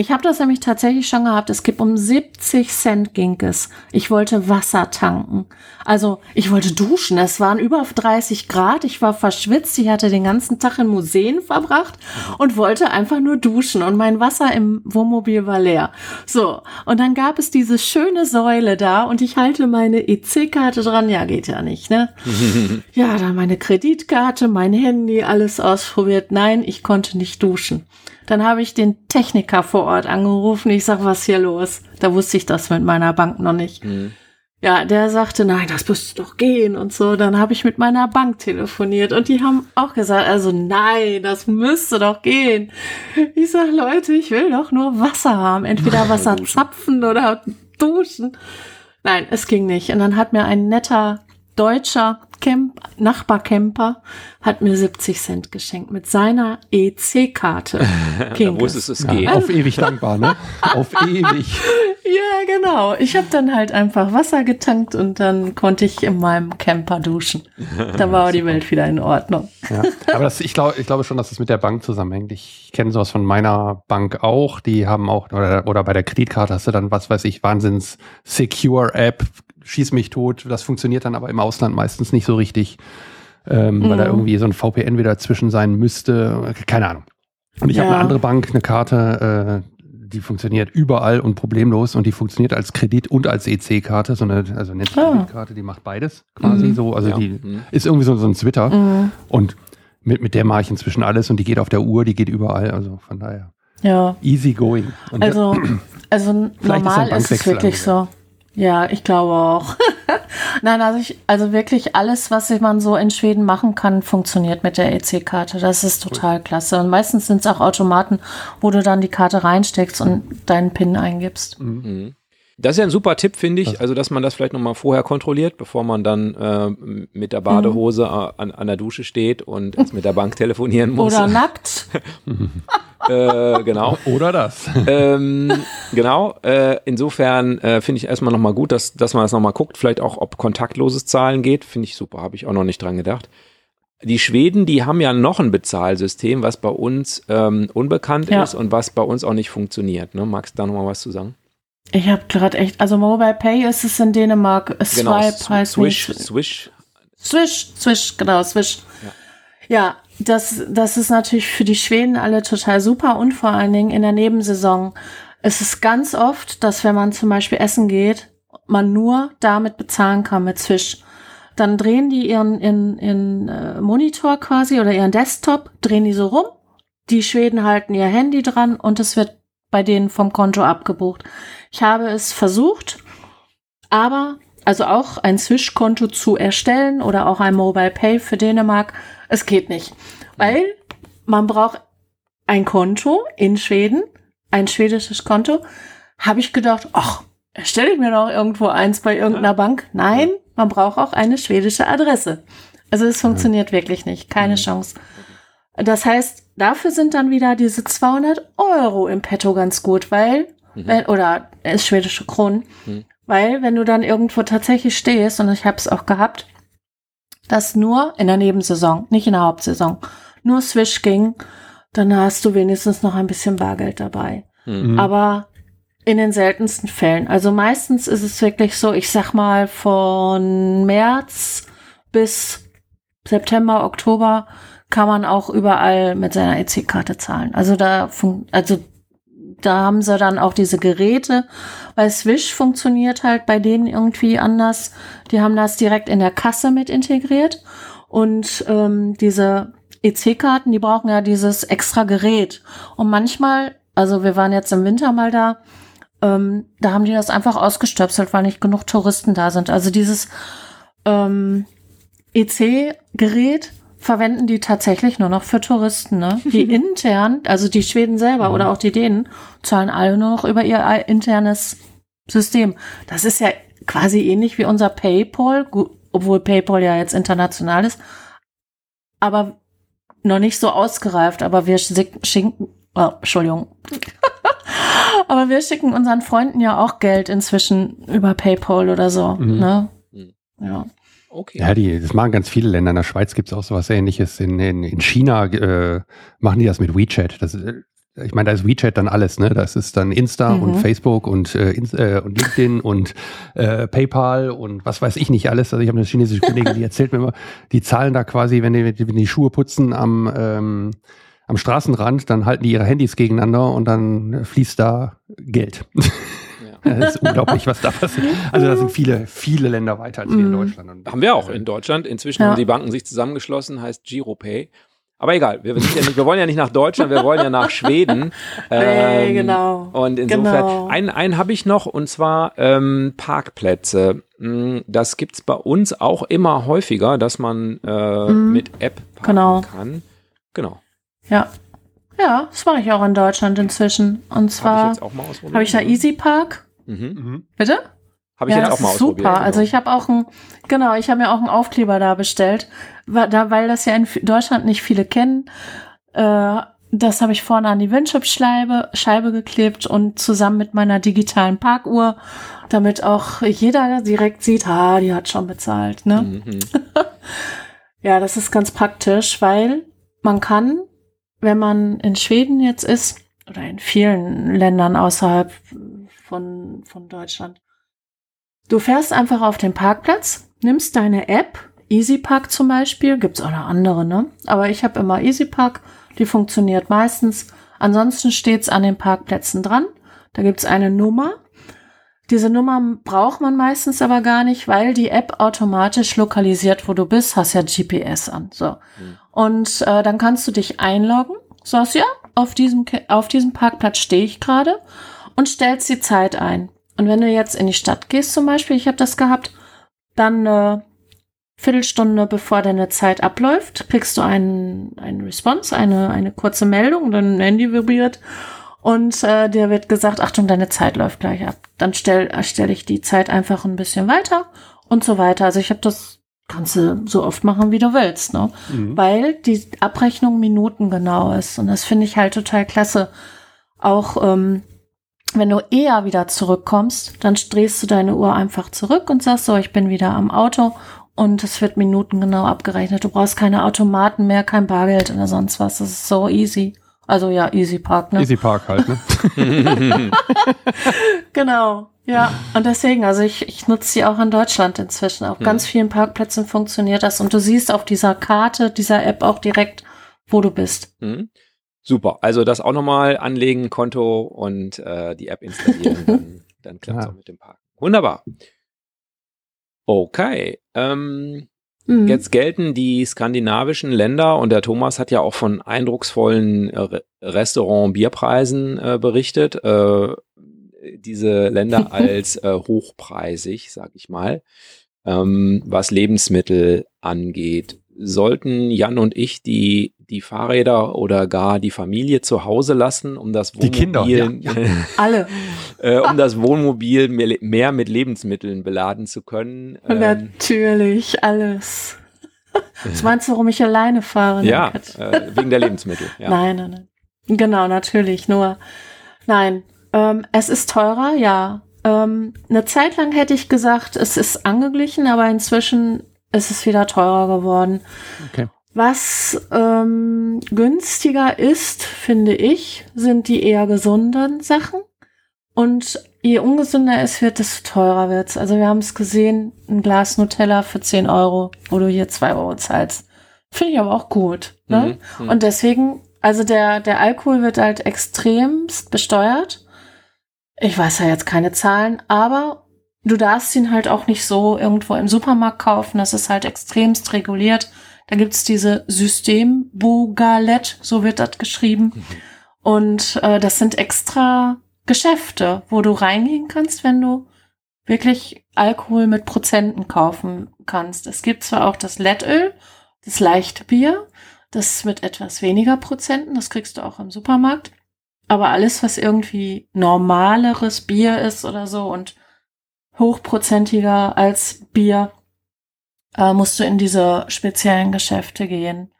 ich habe das nämlich tatsächlich schon gehabt. Es gibt um 70 Cent ging es. Ich wollte Wasser tanken. Also ich wollte duschen. Es waren über 30 Grad. Ich war verschwitzt. Ich hatte den ganzen Tag in Museen verbracht und wollte einfach nur duschen. Und mein Wasser im Wohnmobil war leer. So, und dann gab es diese schöne Säule da und ich halte meine EC-Karte dran. Ja, geht ja nicht, ne? Ja, dann meine Kreditkarte, mein Handy, alles ausprobiert. Nein, ich konnte nicht duschen. Dann habe ich den Techniker vor Ort angerufen. Ich sag, was ist hier los? Da wusste ich das mit meiner Bank noch nicht.
Mhm.
Ja, der sagte, nein, das müsste doch gehen und so. Dann habe ich mit meiner Bank telefoniert und die haben auch gesagt, also nein, das müsste doch gehen. Ich sag, Leute, ich will doch nur Wasser haben. Entweder Wasser zapfen oder duschen. Nein, es ging nicht. Und dann hat mir ein netter deutscher Camp Nachbarcamper hat mir 70 Cent geschenkt mit seiner EC-Karte.
Da wusstest du, es geht.
Ja, auf ewig dankbar, ne? auf ewig.
Ja, genau. Ich habe dann halt einfach Wasser getankt und dann konnte ich in meinem Camper duschen. Da war die Welt wieder in Ordnung.
Ja. Aber das, ich, glaube, ich glaube schon, dass es mit der Bank zusammenhängt. Ich kenne sowas von meiner Bank auch. Die haben auch, oder, oder bei der Kreditkarte hast du dann, was weiß ich, Wahnsinns Secure App, schieß mich tot. Das funktioniert dann aber im Ausland meistens nicht so richtig, ähm, weil da
Mhm.
irgendwie so ein VPN wieder dazwischen sein müsste. Keine Ahnung. Und ich habe
Ja.
eine andere Bank, eine Karte, äh, die funktioniert überall und problemlos und die funktioniert als Kredit und als EC-Karte, so eine, also eine
Ah.
Kreditkarte, die macht beides quasi
Mhm.
so. Also
Ja.
die
Mhm.
ist irgendwie so, so ein Twitter.
Mhm.
Und mit, mit der mache ich inzwischen alles und die geht auf der Uhr, die geht überall. Also von daher
Ja,
easy going. Und
also, also
Vielleicht ist
normal ist, es wirklich so. Ja, ich glaube auch. Nein, also ich, also wirklich alles, was man so in Schweden machen kann, funktioniert mit der EC-Karte. Das ist total klasse. Und meistens sind es auch Automaten, wo du dann die Karte reinsteckst und deinen PIN eingibst.
Mhm. Das ist ja ein super Tipp, finde ich. Also, dass man das vielleicht nochmal vorher kontrolliert, bevor man dann äh, mit der Badehose äh, an, an der Dusche steht und erst mit der Bank telefonieren muss.
Oder nackt.
äh, genau.
oder das.
ähm, genau. Äh, insofern äh, finde ich erstmal nochmal gut, dass, dass man das nochmal guckt. Vielleicht auch, ob kontaktloses Zahlen geht. Finde ich super. Habe ich auch noch nicht dran gedacht. Die Schweden, die haben ja noch ein Bezahlsystem, was bei uns ähm, unbekannt
Ja.
ist und was bei uns auch nicht funktioniert. Ne? Magst du da nochmal was zu sagen?
Ich habe gerade echt, also Mobile Pay ist es in Dänemark. Swipe heißt
Swish, Swish.
Swish, Swish, genau, Swish. Ja, das, das ist natürlich für die Schweden alle total super und vor allen Dingen in der Nebensaison. Es ist ganz oft, dass wenn man zum Beispiel essen geht, man nur damit bezahlen kann mit Swish. Dann drehen die ihren, ihren, ihren äh, Monitor quasi oder ihren Desktop, drehen die so rum. Die Schweden halten ihr Handy dran und es wird bei denen vom Konto abgebucht. Ich habe es versucht, aber also auch ein Swish-Konto zu erstellen oder auch ein Mobile Pay für Dänemark, es geht nicht, weil man braucht ein Konto in Schweden, ein schwedisches Konto. Habe ich gedacht, ach, erstelle ich mir doch irgendwo eins bei irgendeiner Bank. Nein, man braucht auch eine schwedische Adresse. Also es funktioniert wirklich nicht, keine Chance. Das heißt, dafür sind dann wieder diese 200 Euro im Petto ganz gut, weil, wenn, oder äh, schwedische Kronen,
Mhm.
weil wenn du dann irgendwo tatsächlich stehst, und ich habe es auch gehabt, dass nur in der Nebensaison, nicht in der Hauptsaison, nur Swish ging, dann hast du wenigstens noch ein bisschen Bargeld dabei.
Hm.
Aber In den seltensten Fällen. Also meistens ist es wirklich so, ich sag mal, von März bis September, Oktober kann man auch überall mit seiner EC-Karte zahlen. Also da, also da haben sie dann auch diese Geräte, weil Swish funktioniert halt bei denen irgendwie anders. Die haben das direkt in der Kasse mit integriert und ähm, diese EC-Karten, die brauchen ja dieses extra Gerät. Und manchmal, also wir waren jetzt im Winter mal da, ähm, da haben die das einfach ausgestöpselt, weil nicht genug Touristen da sind. Also dieses ähm, EC-Gerät verwenden die tatsächlich nur noch für Touristen. Ne? Die intern, also die Schweden selber mhm. oder auch die Dänen, zahlen alle nur noch über ihr internes System. Das ist ja quasi ähnlich wie unser PayPal, obwohl PayPal ja jetzt international ist, aber noch nicht so ausgereift. Aber wir schicken, oh, Entschuldigung. aber wir schicken unseren Freunden ja auch Geld inzwischen über PayPal oder so. Mhm. Ne?
Mhm. Ja. Okay. Ja, die, das machen ganz viele Länder. In der Schweiz gibt es auch sowas ähnliches. In, in, in China äh, machen die das mit WeChat. Das, äh, ich meine, da ist WeChat dann alles, ne? Das ist dann Insta mhm. und Facebook und, äh, äh, und LinkedIn und äh, PayPal und was weiß ich nicht alles. Also ich habe eine chinesische Kollegin, die erzählt mir immer, die zahlen da quasi, wenn die, wenn die Schuhe putzen am, ähm, am Straßenrand, dann halten die ihre Handys gegeneinander und dann fließt da Geld. Das ist unglaublich, was da passiert. Also da sind viele, viele Länder weiter als wir in mhm. Deutschland. Und
haben wir auch in Deutschland. Inzwischen ja. haben die Banken sich zusammengeschlossen, heißt GiroPay. Aber egal, wir, ja nicht, wir, wollen ja nicht nach Deutschland, wir wollen ja nach Schweden.
Ähm, hey, genau.
Und insofern, genau. einen, einen habe ich noch, und zwar ähm, Parkplätze. Hm, das gibt's bei uns auch immer häufiger, dass man äh, mhm. mit App parken genau. kann. Genau.
Ja. Ja, das mache ich auch in Deutschland inzwischen. Und zwar habe ich, hab ich da Easy Park. Mhm. mhm. Bitte?
Habe ich ja, jetzt auch mal ausprobiert.
Super. Genau. Also ich habe auch ein, genau, ich habe mir auch einen Aufkleber da bestellt, weil, da, weil das ja in Deutschland nicht viele kennen. Äh, das habe ich vorne an die Windschutzscheibe Scheibe geklebt und zusammen mit meiner digitalen Parkuhr, damit auch jeder direkt sieht, ah, die hat schon bezahlt. Ne? Mhm. ja, das ist ganz praktisch, weil man kann, wenn man in Schweden jetzt ist oder in vielen Ländern außerhalb von, von Deutschland. Du fährst einfach auf den Parkplatz, nimmst deine App, EasyPark zum Beispiel, gibt's auch noch andere, ne? Aber ich habe immer EasyPark, die funktioniert meistens. Ansonsten steht's an den Parkplätzen dran. Da gibt's eine Nummer. Diese Nummer braucht man meistens aber gar nicht, weil die App automatisch lokalisiert, wo du bist, hast ja GPS an. So. Mhm. Und äh, dann kannst du dich einloggen, sagst ja, auf diesem, auf diesem Parkplatz stehe ich gerade und stellst die Zeit ein. Und wenn du jetzt in die Stadt gehst zum Beispiel, ich habe das gehabt, dann eine Viertelstunde bevor deine Zeit abläuft, kriegst du einen, einen Response, eine, eine kurze Meldung, dann Handy vibriert und äh, dir wird gesagt, Achtung, deine Zeit läuft gleich ab. Dann stelle stell ich die Zeit einfach ein bisschen weiter und so weiter. Also ich habe das kannst du so oft machen, wie du willst, ne? Mhm. Weil die Abrechnung minutengenau ist. Und das finde ich halt total klasse. Auch ähm, wenn du eher wieder zurückkommst, dann drehst du deine Uhr einfach zurück und sagst so, ich bin wieder am Auto und es wird minutengenau abgerechnet. Du brauchst keine Automaten mehr, kein Bargeld oder sonst was. Das ist so easy. Also ja, Easy Park, ne?
Easy Park halt, ne?
genau. Ja, und deswegen, also ich, ich nutze sie auch in Deutschland inzwischen. Auf mhm. ganz vielen Parkplätzen funktioniert das und du siehst auf dieser Karte, dieser App auch direkt, wo du bist. Mhm.
Super. Also das auch nochmal anlegen, Konto und äh, die App installieren, dann, dann klappt es ja. auch mit dem Parken. Wunderbar. Okay. Ähm, mhm. Jetzt gelten die skandinavischen Länder und der Thomas hat ja auch von eindrucksvollen äh, Restaurant-Bierpreisen äh, berichtet. Äh, diese Länder als äh, hochpreisig, sag ich mal, ähm, was Lebensmittel angeht. Sollten Jan und ich die die Fahrräder oder gar die Familie zu Hause lassen, um das
Wohnmobil, die Kinder, ja, ja.
alle,
äh, um das Wohnmobil mehr, mehr, mit Lebensmitteln beladen zu können.
Ähm, Natürlich alles. Was meinst du, warum ich alleine fahre?
Ja, äh, wegen der Lebensmittel. Ja.
Nein, nein, nein. Genau, natürlich. Nur, nein, ähm, es ist teurer, ja. Ähm, eine Zeit lang hätte ich gesagt, es ist angeglichen, aber inzwischen ist es wieder teurer geworden. Okay. Was ähm, günstiger ist, finde ich, sind die eher gesunden Sachen. Und je ungesünder es wird, desto teurer wird's. Also wir haben es gesehen, ein Glas Nutella für 10 Euro, wo du hier 2 Euro zahlst. Finde ich aber auch gut. Ne?
Mhm, mhm.
Und deswegen, also der, der Alkohol wird halt extremst besteuert. Ich weiß ja jetzt keine Zahlen, aber du darfst ihn halt auch nicht so irgendwo im Supermarkt kaufen. Das ist halt extremst reguliert. Da gibt's diese System-Bugalet, so wird das geschrieben. Und äh, das sind extra Geschäfte, wo du reingehen kannst, wenn du wirklich Alkohol mit Prozenten kaufen kannst. Es gibt zwar auch das Lettöl, das leichte Bier, das mit etwas weniger Prozenten, das kriegst du auch im Supermarkt. Aber alles, was irgendwie normaleres Bier ist oder so und hochprozentiger als Bier, äh, musst du in diese speziellen Geschäfte gehen.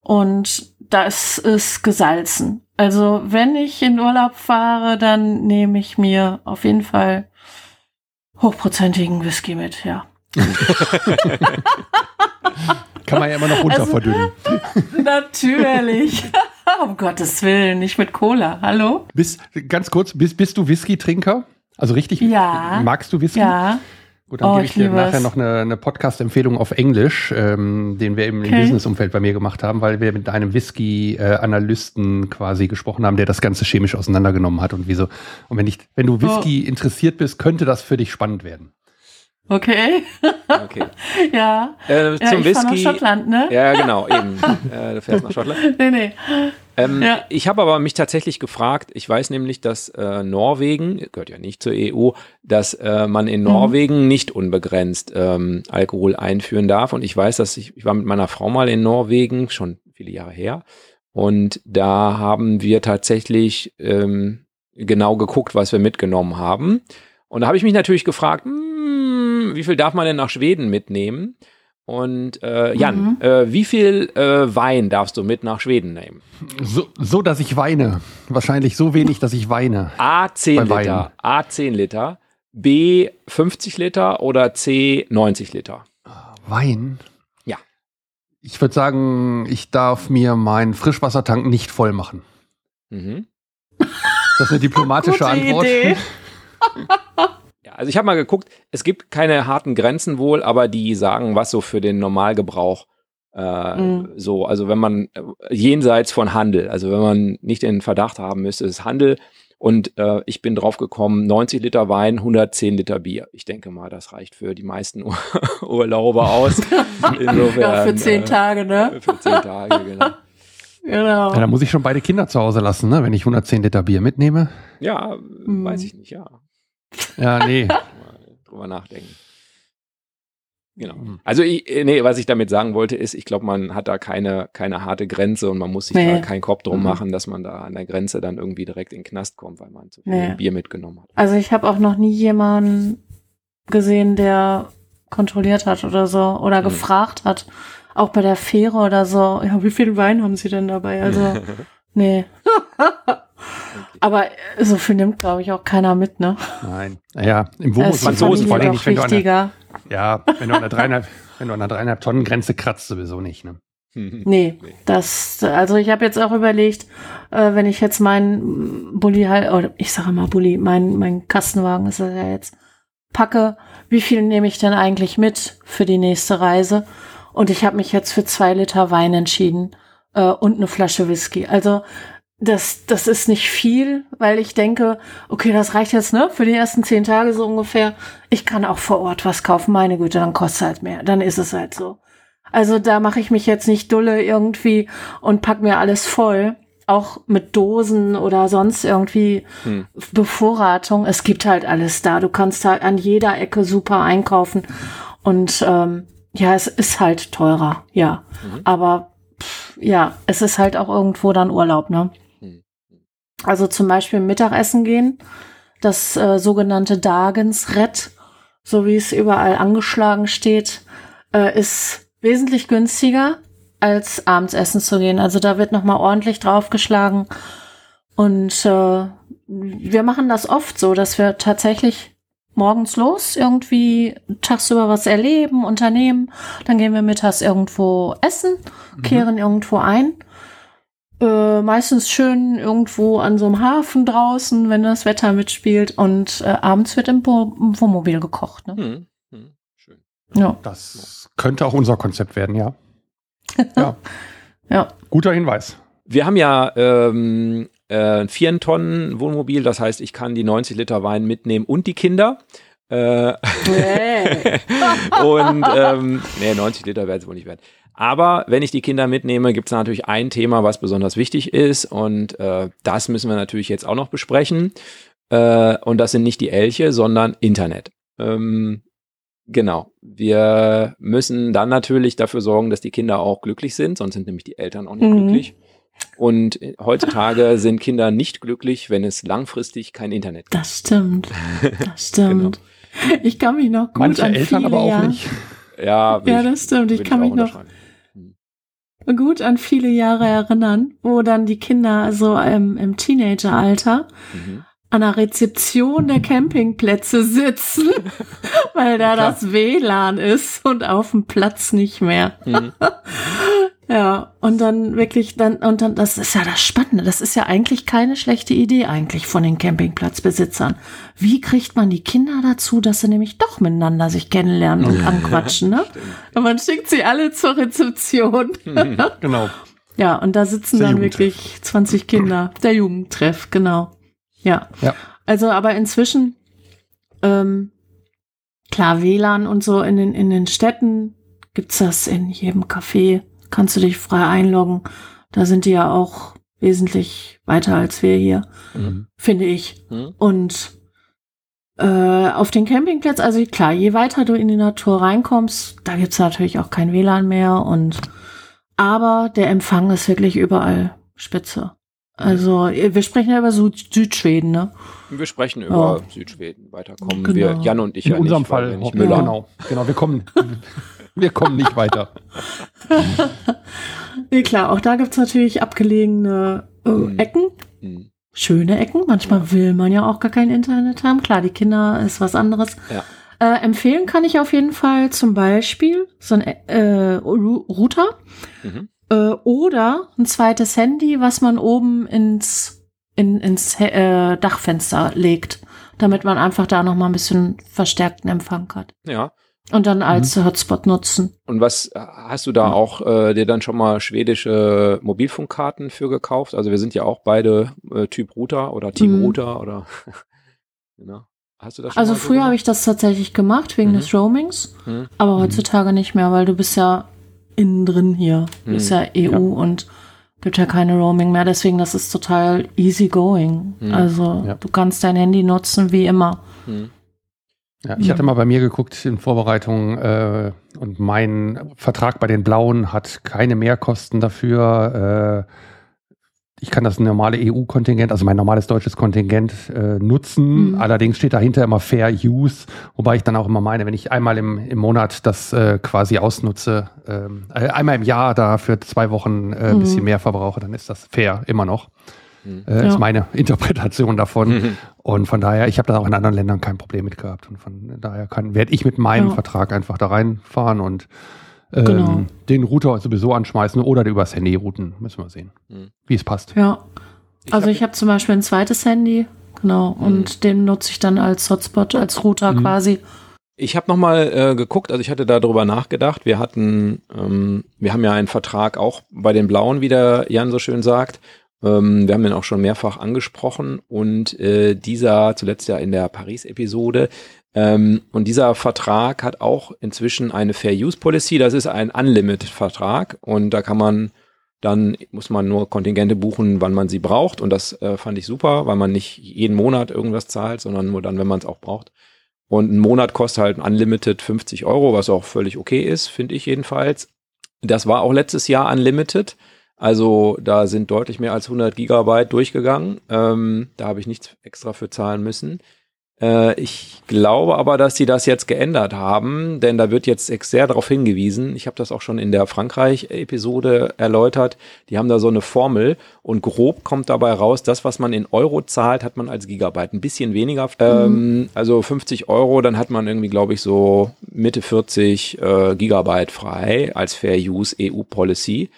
Und das ist gesalzen. Also wenn ich in Urlaub fahre, dann nehme ich mir auf jeden Fall hochprozentigen Whisky mit, ja.
Kann man ja immer noch runter
Also-
verdünnen.
Natürlich. um Gottes Willen, nicht mit Cola. Hallo?
Bist, ganz kurz, bist, bist du Whisky-Trinker? Also richtig?
Ja.
Magst du Whisky?
Ja.
Gut, dann
Oh,
gebe
ich
ich dir nachher
es.
noch eine, eine Podcast-Empfehlung auf Englisch, ähm, den wir eben im
Okay.
Business-Umfeld bei mir gemacht haben, weil wir mit einem Whisky-Analysten quasi gesprochen haben, der das Ganze chemisch auseinandergenommen hat und wieso. Und wenn ich, wenn du Whisky interessiert bist, könnte das für dich spannend werden.
Okay.
Okay.
Ja.
Äh,
Ja,
zum
ich fahre nach
Whisky.
Schottland, ne?
Ja, genau, eben. äh, du fährst nach Schottland.
Nee, nee.
Ähm,
Ja.
Ich habe aber mich tatsächlich gefragt, ich weiß nämlich, dass äh, Norwegen, gehört ja nicht zur EU, dass äh, man in
Mhm.
Norwegen nicht unbegrenzt ähm, Alkohol einführen darf. Und ich weiß, dass ich, ich war mit meiner Frau mal in Norwegen, schon viele Jahre her. Und da haben wir tatsächlich ähm, genau geguckt, was wir mitgenommen haben. Und da habe ich mich natürlich gefragt, wie viel darf man denn nach Schweden mitnehmen? Und äh, Jan,
Mhm.
äh, wie viel äh, Wein darfst du mit nach Schweden nehmen?
So, so, dass ich weine. Wahrscheinlich so wenig, dass ich weine.
A 10
Bei
Liter, A 10 Liter, B 50 Liter oder C 90 Liter?
Wein?
Ja.
Ich würde sagen, ich darf mir meinen Frischwassertank nicht voll machen.
Mhm.
Ist das eine diplomatische
Gute
Antwort?
Idee.
Also ich habe mal geguckt, es gibt keine harten Grenzen wohl, aber die sagen, was so für den Normalgebrauch äh,
Mhm.
so, also wenn man äh, jenseits von Handel, also wenn man nicht den Verdacht haben müsste, ist Handel und äh, ich bin drauf gekommen, 90 Liter Wein, 110 Liter Bier. Ich denke mal, das reicht für die meisten Ur Urlauber aus. Insofern,
Ja, für zehn
äh,
Tage, ne?
Für zehn Tage, genau.
Genau.
Ja, da muss ich schon beide Kinder zu Hause lassen, ne? wenn ich 110 Liter Bier mitnehme.
Ja,
Mhm.
weiß ich nicht, ja.
Ja, nee.
Drüber nachdenken. Genau. Also, ich, äh, nee, was ich damit sagen wollte, ist, ich glaube, man hat da keine, keine harte Grenze und man muss sich
Nee.
da keinen Kopf drum
Mhm.
machen, dass man da an der Grenze dann irgendwie direkt in den Knast kommt, weil man zu viel
Nee.
Bier mitgenommen hat.
Also ich habe auch noch nie jemanden gesehen, der kontrolliert hat oder so oder
Mhm.
gefragt hat, auch bei der Fähre oder so, ja, wie viel Wein haben Sie denn dabei? Also, nee. Aber so viel nimmt, glaube ich, auch keiner mit, ne?
Nein. Naja, im Womo
ist
Franzosen
vor allem nicht, wenn du an der, ja, wenn du an der dreieinhalb, wenn du an der dreieinhalb Tonnen Grenze kratzt, sowieso nicht. Ne?
Nee,
Nee.
das, also ich habe jetzt auch überlegt, äh, wenn ich jetzt meinen Bulli halt, oder ich sage mal Bulli, mein, mein Kastenwagen ist das ja jetzt, packe, wie viel nehme ich denn eigentlich mit für die nächste Reise? Und ich habe mich jetzt für zwei Liter Wein entschieden äh, und eine Flasche Whisky. Also das, das ist nicht viel, weil ich denke, okay, das reicht jetzt, ne, für die ersten zehn Tage so ungefähr. Ich kann auch vor Ort was kaufen, meine Güte, dann kostet halt mehr. Dann ist es halt so. Also da mache ich mich jetzt nicht dulle irgendwie und pack mir alles voll. Auch mit Dosen oder sonst irgendwie
Hm.
Bevorratung. Es gibt halt alles da. Du kannst halt an jeder Ecke super einkaufen. Und ähm, ja, es ist halt teurer, ja.
Mhm.
Aber pff, ja, es ist halt auch irgendwo dann Urlaub, ne? Also zum Beispiel Mittagessen gehen, das äh, sogenannte Dagensrett, so wie es überall angeschlagen steht, äh, ist wesentlich günstiger als abends essen zu gehen. Also da wird noch mal ordentlich draufgeschlagen. Und äh, wir machen das oft so, dass wir tatsächlich morgens los, irgendwie tagsüber was erleben, unternehmen. Dann gehen wir mittags irgendwo essen, kehren irgendwo ein. Äh, meistens schön irgendwo an so einem Hafen draußen, wenn das Wetter mitspielt. Und äh, abends wird im, Bo im Wohnmobil gekocht. Ne?
Hm. Hm. Schön.
Ja.
Das könnte auch unser Konzept werden, ja. Ja,
ja.
guter Hinweis.
Wir haben ja ähm, äh, ein 4 Tonnen Wohnmobil, das heißt, ich kann die 90 Liter Wein mitnehmen und die Kinder. Äh,
Hey.
und ähm, nee, 90 Liter wäre es wohl nicht wert. Aber wenn ich die Kinder mitnehme, gibt es natürlich ein Thema, was besonders wichtig ist. Und äh, das müssen wir natürlich jetzt auch noch besprechen. Äh, und das sind nicht die Elche, sondern Internet. Ähm, genau. Wir müssen dann natürlich dafür sorgen, dass die Kinder auch glücklich sind, sonst sind nämlich die Eltern auch nicht
Mhm.
glücklich. Und heutzutage sind Kinder nicht glücklich, wenn es langfristig kein Internet gibt.
Das stimmt. Das stimmt. Ich kann mich noch gut
Manche
an
Eltern
viele
aber auch
Jahre,
nicht.
Ja,
Ja,
ich-
das stimmt. Ich kann
auch
mich noch. Gut an viele Jahre erinnern, wo dann die Kinder so im, im Teenageralter
Mhm.
an der Rezeption der Campingplätze sitzen, weil da
Klar.
das WLAN ist und auf dem Platz nicht mehr.
Mhm.
Ja, und dann wirklich dann, und dann, das ist ja das Spannende, das ist ja eigentlich keine schlechte Idee eigentlich von den Campingplatzbesitzern. Wie kriegt man die Kinder dazu, dass sie nämlich doch miteinander sich kennenlernen und anquatschen, ne? Und man schickt sie alle zur Rezeption.
Genau.
Ja, und da sitzen
Der
dann wirklich 20 Kinder. Der Jugendtreff, genau. Ja.
Ja.
Also, aber inzwischen, ähm, klar, WLAN und so in den, in den Städten gibt's das in jedem Café. Kannst du dich frei einloggen. Da sind die ja auch wesentlich weiter als wir hier,
Mhm.
finde ich.
Mhm.
Und äh, auf den Campingplatz, also klar, je weiter du in die Natur reinkommst, da gibt's natürlich auch kein WLAN mehr und aber der Empfang ist wirklich überall spitze. Also wir sprechen ja über Süd Südschweden, ne?
Wir sprechen über
Ja.
Südschweden. Weiter kommen
Genau.
wir, Jan und ich
In
ja
unserem
nicht,
Fall.
nicht
ja,
Müller.
Genau, genau. Wir kommen, wir kommen nicht weiter.
Nee, klar, auch da gibt's natürlich abgelegene äh,
Mhm.
Ecken,
Mhm.
schöne Ecken. Manchmal will man ja auch gar kein Internet haben. Klar, die Kinder ist was anderes.
Ja.
Äh, empfehlen kann ich auf jeden Fall zum Beispiel so ein äh, Router
Mhm.
äh, oder ein zweites Handy, was man oben ins, in, ins äh, Dachfenster legt, damit man einfach da noch mal ein bisschen verstärkten Empfang hat.
Ja.
Und dann als Hotspot nutzen.
Und was äh, hast du da auch äh, dir dann schon mal schwedische Mobilfunkkarten für gekauft? Also wir sind ja auch beide äh, Typ Router oder Team
Mhm.
Router oder genau. Hast du das schon
Also früher habe ich das tatsächlich gemacht wegen
Mhm.
des Roamings,
Mhm.
aber heutzutage nicht mehr, weil du bist ja innen drin hier. Du bist
Mhm.
ja EU und gibt ja keine Roaming mehr. Deswegen, das ist total easy going.
Mhm.
Also
Ja.
du kannst dein Handy nutzen wie immer.
Ja, ich
Ja.
hatte mal bei mir geguckt in Vorbereitung äh, und mein Vertrag bei den Blauen hat keine Mehrkosten dafür. Äh, ich kann das normale EU-Kontingent, also mein normales deutsches Kontingent äh, nutzen.
Mhm.
Allerdings steht dahinter immer Fair Use, wobei ich dann auch immer meine, wenn ich einmal im, im Monat das äh, quasi ausnutze, ähm, äh, einmal im Jahr da für zwei Wochen äh, ein
Mhm.
bisschen mehr verbrauche, dann ist das fair immer noch.
Mhm.
Äh,
Ja.
Ist meine Interpretation davon.
Mhm.
Und von daher, ich habe da auch in anderen Ländern kein Problem mit gehabt. Und von daher kann, werde ich mit meinem
Ja.
Vertrag einfach da reinfahren und ähm,
Genau.
den Router sowieso anschmeißen oder übers Handy routen. Müssen wir sehen,
Mhm.
wie es passt.
Ja.
Ich
also
hab-
ich habe zum Beispiel ein zweites Handy, genau, und den nutze ich dann als Hotspot, als Router
Mhm.
quasi.
Ich habe nochmal äh, geguckt, also ich hatte darüber nachgedacht. Wir hatten, ähm, wir haben ja einen Vertrag auch bei den Blauen, wie der Jan so schön sagt. Ähm, wir haben den auch schon mehrfach angesprochen und äh, dieser zuletzt ja in der Paris-Episode. Ähm, und dieser Vertrag hat auch inzwischen eine Fair Use Policy. Das ist ein Unlimited-Vertrag und da kann man dann muss man nur Kontingente buchen, wann man sie braucht. Und das äh, fand ich super, weil man nicht jeden Monat irgendwas zahlt, sondern nur dann, wenn man es auch braucht. Und ein Monat kostet halt Unlimited 50 Euro, was auch völlig okay ist, finde ich jedenfalls. Das war auch letztes Jahr Unlimited. Also da sind deutlich mehr als 100 Gigabyte durchgegangen. Ähm, da habe ich nichts extra für zahlen müssen. Äh, ich glaube aber, dass sie das jetzt geändert haben, denn da wird jetzt sehr darauf hingewiesen. Ich habe das auch schon in der Frankreich-Episode erläutert. Die haben da so eine Formel und grob kommt dabei raus, das, was man in Euro zahlt, hat man als Gigabyte. Ein bisschen weniger, ähm, also 50 Euro, dann hat man irgendwie, glaube ich, so Mitte 40 äh, Gigabyte frei als Fair Use EU Policy.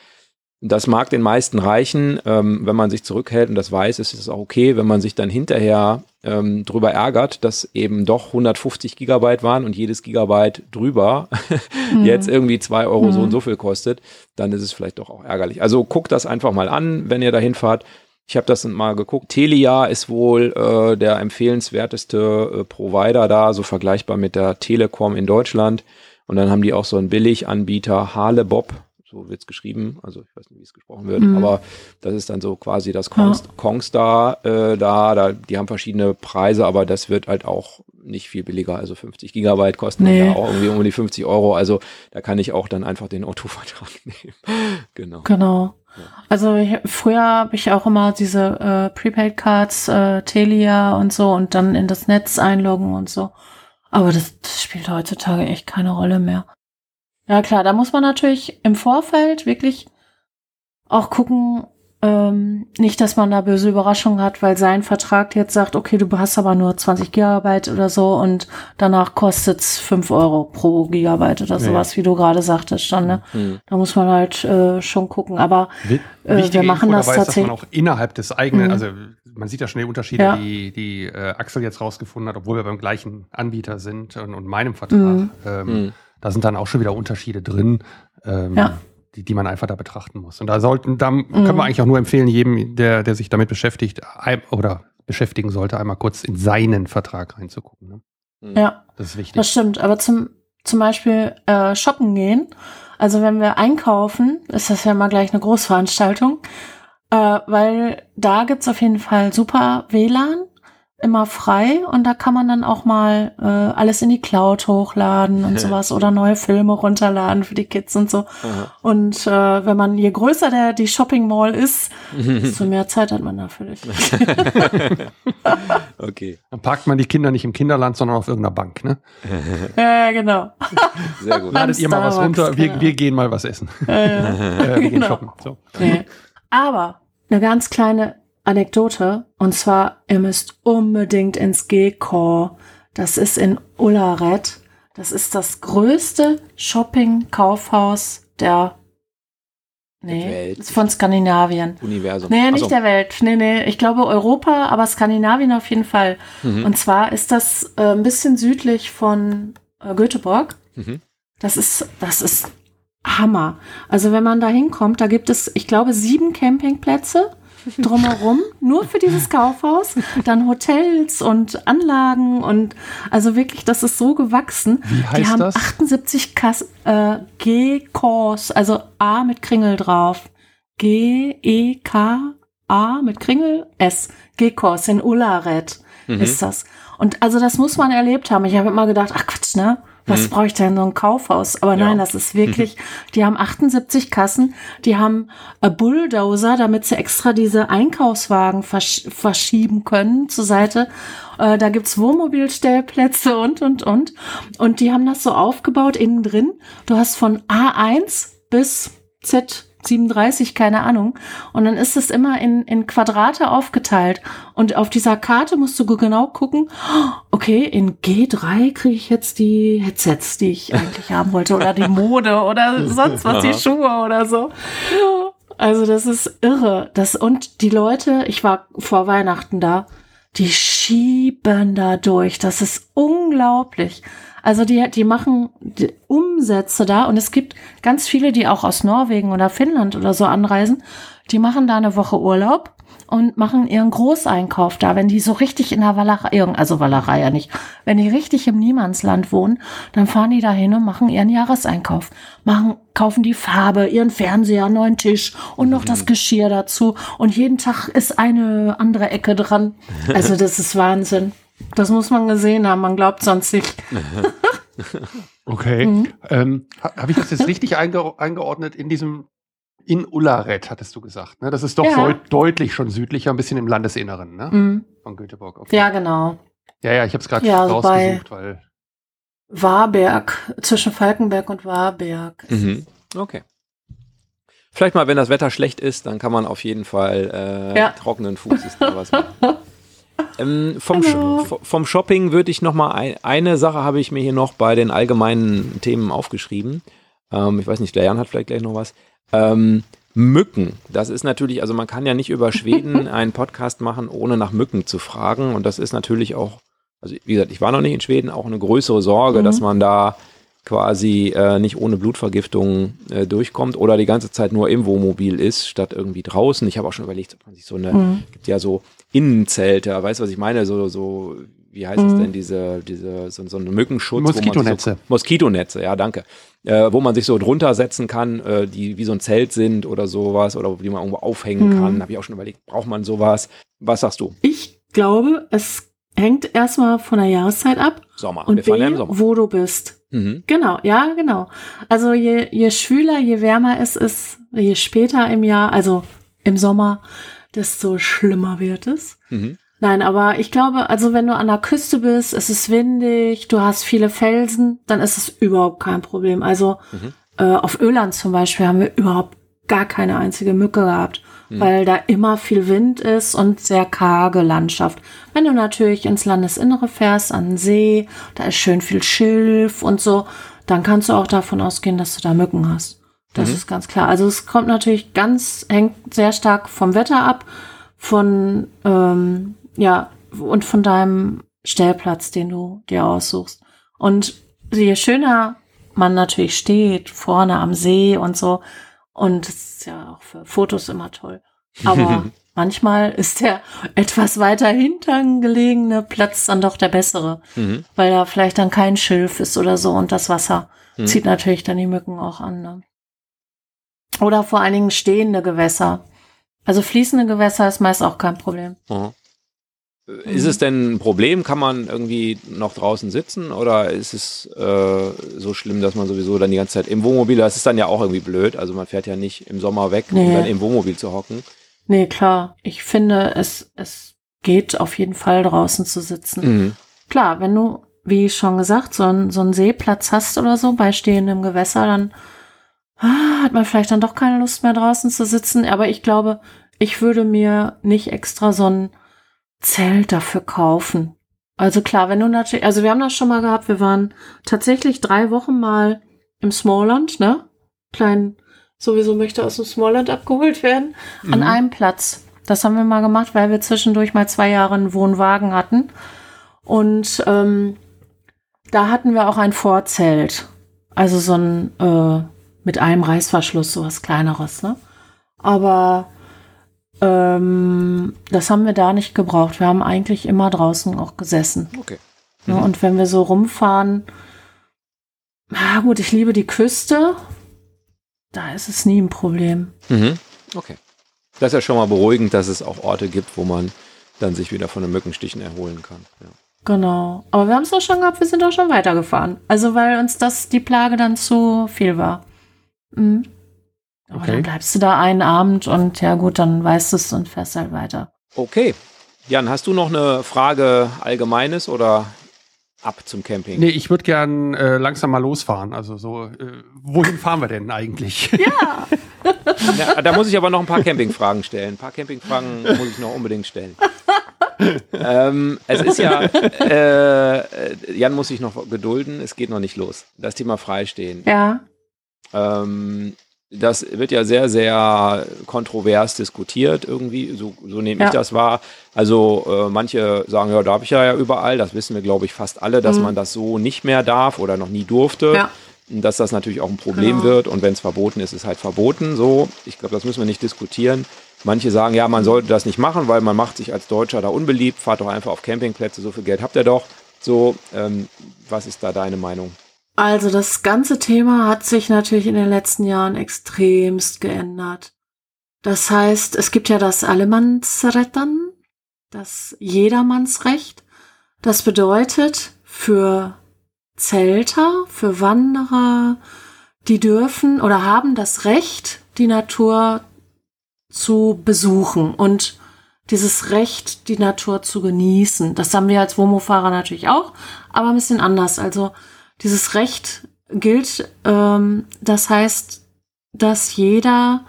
Das mag den meisten reichen, ähm, wenn man sich zurückhält und das weiß, ist es auch okay, wenn man sich dann hinterher ähm, drüber ärgert, dass eben doch 150 Gigabyte waren und jedes Gigabyte drüber mhm. jetzt irgendwie zwei Euro mhm. so und so viel kostet, dann ist es vielleicht doch auch ärgerlich. Also guckt das einfach mal an, wenn ihr dahin fahrt. Ich habe das mal geguckt. Telia ist wohl äh, der empfehlenswerteste äh, Provider da, so vergleichbar mit der Telekom in Deutschland. Und dann haben die auch so einen Billiganbieter, Halebob so wird es geschrieben, also ich weiß nicht, wie es gesprochen wird, mhm. aber das ist dann so quasi das Konst ja. Kongstar äh, da, da, die haben verschiedene Preise, aber das wird halt auch nicht viel billiger, also 50 Gigabyte kosten nee. ja auch irgendwie um die 50 Euro, also da kann ich auch dann einfach den Otto-Vertrag nehmen.
genau. Genau. Also ich, früher habe ich auch immer diese äh, Prepaid-Cards, äh, Telia und so und dann in das Netz einloggen und so. Aber das, das spielt heutzutage echt keine Rolle mehr. Ja klar, da muss man natürlich im Vorfeld wirklich auch gucken, ähm, nicht, dass man da böse Überraschungen hat, weil sein Vertrag jetzt sagt, okay, du hast aber nur 20 Gigabyte oder so und danach kostet's 5 Euro pro Gigabyte oder sowas, ja. wie du gerade sagtest dann, ne? Mhm. Da muss man halt äh, schon gucken. Aber
äh, wir machen das tatsächlich. Dass man auch innerhalb des eigenen, mhm. also man sieht ja schnell Unterschiede, ja. die, die äh, Axel jetzt rausgefunden hat, obwohl wir beim gleichen Anbieter sind und, und meinem Vertrag. Mhm. Ähm, mhm da sind dann auch schon wieder Unterschiede drin, ähm, ja. die, die man einfach da betrachten muss. Und da sollten, da mhm. können wir eigentlich auch nur empfehlen, jedem, der, der sich damit beschäftigt oder beschäftigen sollte, einmal kurz in seinen Vertrag reinzugucken. Ne?
Mhm. Ja, das ist wichtig. Das stimmt. Aber zum, zum Beispiel äh, shoppen gehen, also wenn wir einkaufen, ist das ja mal gleich eine Großveranstaltung, äh, weil da gibt's auf jeden Fall super WLAN immer frei und da kann man dann auch mal äh, alles in die Cloud hochladen und sowas oder neue Filme runterladen für die Kids und so. Aha. Und äh, wenn man, je größer der die Shopping Mall ist, desto mehr Zeit hat man natürlich.
okay. Dann parkt man die Kinder nicht im Kinderland, sondern auf irgendeiner Bank, ne?
ja, genau.
Sehr gut. Ladet ihr mal was runter, wir, wir gehen mal was essen. Ja, ja. äh, wir genau. gehen shoppen. So.
Nee. Aber eine ganz kleine Anekdote. Und zwar, ihr müsst unbedingt ins G-Core. Das ist in Ullared. Das ist das größte Shopping-Kaufhaus der Nee, ist von Skandinavien.
Universum.
Nee, nicht so. der Welt. Nee, nee, ich glaube Europa, aber Skandinavien auf jeden Fall. Mhm. Und zwar ist das äh, ein bisschen südlich von äh, Göteborg. Mhm. Das ist, das ist Hammer. Also wenn man da hinkommt, da gibt es, ich glaube, sieben Campingplätze drumherum, nur für dieses Kaufhaus. Dann Hotels und Anlagen und also wirklich, das ist so gewachsen.
Wie heißt
Die haben
das?
78 Kas äh, G-Kors, also A mit Kringel drauf. G-E-K-A mit Kringel S. G-Kors in Ullared mhm. ist das. Und also das muss man erlebt haben. Ich habe immer gedacht, ach Quatsch, ne? Was brauche ich denn so ein Kaufhaus? Aber ja. nein, das ist wirklich, mhm. die haben 78 Kassen, die haben Bulldozer, damit sie extra diese Einkaufswagen versch verschieben können zur Seite. Äh, da gibt's Wohnmobilstellplätze und, und, und. Und die haben das so aufgebaut innen drin. Du hast von A1 bis Z 37, keine Ahnung. Und dann ist es immer in, in Quadrate aufgeteilt. Und auf dieser Karte musst du genau gucken, okay, in G3 kriege ich jetzt die Headsets, die ich eigentlich haben wollte, oder die Mode oder sonst was, die Schuhe oder so. Also das ist irre. Das, und die Leute, ich war vor Weihnachten da, die schieben da durch. Das ist unglaublich. Also die, die machen die Umsätze da und es gibt ganz viele, die auch aus Norwegen oder Finnland oder so anreisen. Die machen da eine Woche Urlaub und machen ihren Großeinkauf da. Wenn die so richtig in der Walachei, also Walachei ja nicht, wenn die richtig im Niemandsland wohnen, dann fahren die da hin und machen ihren Jahreseinkauf. Machen, kaufen die Farbe, ihren Fernseher, neuen Tisch und noch das Geschirr dazu. Und jeden Tag ist eine andere Ecke dran. Also das ist Wahnsinn. Das muss man gesehen haben, man glaubt sonst nicht.
okay. Mhm. Ähm, Habe ich das jetzt richtig einge eingeordnet in diesem, in Ullared, hattest du gesagt, ne? Das ist doch ja. deut deutlich schon südlicher, ein bisschen im Landesinneren, ne? Mhm. Von Göteborg.
Okay. Ja, genau.
Ja, ja, ich habe es gerade ja, also rausgesucht, weil.
Warberg, zwischen Falkenberg und Warberg.
Mhm. Okay. Vielleicht mal, wenn das Wetter schlecht ist, dann kann man auf jeden Fall äh, ja. trockenen Fußes da was machen. Ähm, vom, Sch vom Shopping würde ich noch mal ein, eine Sache habe ich mir hier noch bei den allgemeinen Themen aufgeschrieben. Ähm, ich weiß nicht, der Jan hat vielleicht gleich noch was. Ähm, Mücken. Das ist natürlich, also man kann ja nicht über Schweden einen Podcast machen, ohne nach Mücken zu fragen. Und das ist natürlich auch, also wie gesagt, ich war noch nicht in Schweden, auch eine größere Sorge,
Mhm.
dass man da quasi äh, nicht ohne Blutvergiftung äh, durchkommt oder die ganze Zeit nur im Wohnmobil ist, statt irgendwie draußen. Ich habe auch schon überlegt, ob man sich so eine,
Mhm.
gibt ja so Innenzelte, weißt du, was ich meine? So, so, wie heißt es
Mhm.
denn, diese, diese, so, so eine Mückenschutz.
Moskitonetze.
So, Moskitonetze, ja, danke. Äh, wo man sich so drunter setzen kann, äh, die wie so ein Zelt sind oder sowas oder die man irgendwo aufhängen
Mhm.
kann. Habe ich auch schon überlegt, braucht man sowas? Was sagst du?
Ich glaube, es hängt erstmal von der Jahreszeit ab
Sommer.
und
Wir fahren ja im
B,
Sommer.
wo du bist.
Mhm.
Genau, ja, genau. Also je, je schwüler, je wärmer es ist, je später im Jahr, also im Sommer, desto schlimmer wird es.
Mhm.
Nein, aber ich glaube, also wenn du an der Küste bist, es ist windig, du hast viele Felsen, dann ist es überhaupt kein Problem. Also
Mhm.
äh, auf Öland zum Beispiel haben wir überhaupt gar keine einzige Mücke gehabt,
Mhm.
weil da immer viel Wind ist und sehr karge Landschaft. Wenn du natürlich ins Landesinnere fährst, an den See, da ist schön viel Schilf und so, dann kannst du auch davon ausgehen, dass du da Mücken hast. Das
Mhm.
ist ganz klar. Also es kommt natürlich ganz, hängt sehr stark vom Wetter ab, von ähm, ja und von deinem Stellplatz, den du dir aussuchst. Und je schöner man natürlich steht, vorne am See und so, und es ist ja auch für Fotos immer toll. Aber manchmal ist der etwas weiter hinten gelegene Platz dann doch der bessere,
Mhm.
weil da vielleicht dann kein Schilf ist oder so und das Wasser
Mhm.
zieht natürlich dann die Mücken auch an. Ne? Oder vor allen Dingen stehende Gewässer. Also fließende Gewässer ist meist auch kein Problem.
Mhm. Ist es denn ein Problem? Kann man irgendwie noch draußen sitzen oder ist es äh, so schlimm, dass man sowieso dann die ganze Zeit im Wohnmobil, das ist dann ja auch irgendwie blöd, also man fährt ja nicht im Sommer weg, um
Nee.
dann im Wohnmobil zu hocken.
Nee, klar. Ich finde, es, es geht auf jeden Fall draußen zu sitzen.
Mhm.
Klar, wenn du, wie schon gesagt, so, ein, so einen Seeplatz hast oder so bei stehendem Gewässer, dann hat man vielleicht dann doch keine Lust mehr draußen zu sitzen. Aber ich glaube, ich würde mir nicht extra so ein Zelt dafür kaufen. Also klar, wenn du natürlich, also wir haben das schon mal gehabt, wir waren tatsächlich drei Wochen mal im Smallland, ne? Klein, sowieso möchte aus dem Smallland abgeholt werden, an
Mhm.
einem Platz. Das haben wir mal gemacht, weil wir zwischendurch mal zwei Jahre einen Wohnwagen hatten. Und ähm, da hatten wir auch ein Vorzelt. Also so ein äh, mit einem Reißverschluss, sowas kleineres, ne? Aber ähm, das haben wir da nicht gebraucht. Wir haben eigentlich immer draußen auch gesessen.
Okay.
Ne?
Mhm.
Und wenn wir so rumfahren, na gut, ich liebe die Küste. Da ist es nie ein Problem.
Mhm. Okay. Das ist ja schon mal beruhigend, dass es auch Orte gibt, wo man dann sich wieder von den Mückenstichen erholen kann. Ja.
Genau. Aber wir haben es auch schon gehabt, wir sind auch schon weitergefahren. Also weil uns das die Plage dann zu viel war. Mhm. Aber
Okay.
dann bleibst du da einen Abend und ja gut, dann weißt du es und fährst halt weiter.
Okay. Jan, hast du noch eine Frage Allgemeines oder ab zum Camping?
Nee, ich würde gern äh, langsam mal losfahren. Also so, äh, wohin fahren wir denn eigentlich?
Ja.
Ja, da muss ich aber noch ein paar Campingfragen stellen. Ein paar Campingfragen muss ich noch unbedingt stellen. ähm, es ist ja, äh, Jan muss sich noch gedulden, es geht noch nicht los. Das Thema Freistehen.
Ja.
Ähm, das wird ja sehr, sehr kontrovers diskutiert irgendwie, so, so nehme
Ja.
ich das wahr. Also äh, manche sagen, ja, darf ich ja überall, das wissen wir, glaube ich, fast alle, dass
Mhm.
man das so nicht mehr darf oder noch nie durfte.
Ja.
Dass das natürlich auch ein Problem
Genau.
wird und wenn es verboten ist, ist es halt verboten. So, ich glaube, das müssen wir nicht diskutieren. Manche sagen, ja, man sollte das nicht machen, weil man macht sich als Deutscher da unbeliebt, fahrt doch einfach auf Campingplätze, so viel Geld habt ihr doch. So, ähm, was ist da deine Meinung?
Also das ganze Thema hat sich natürlich in den letzten Jahren extremst geändert. Das heißt, es gibt ja das Allemannsrettern, das Jedermannsrecht. Das bedeutet für Zelter, für Wanderer, die dürfen oder haben das Recht, die Natur zu besuchen und dieses Recht, die Natur zu genießen. Das haben wir als Womo-Fahrer natürlich auch, aber ein bisschen anders. Also dieses Recht gilt, ähm, das heißt, dass jeder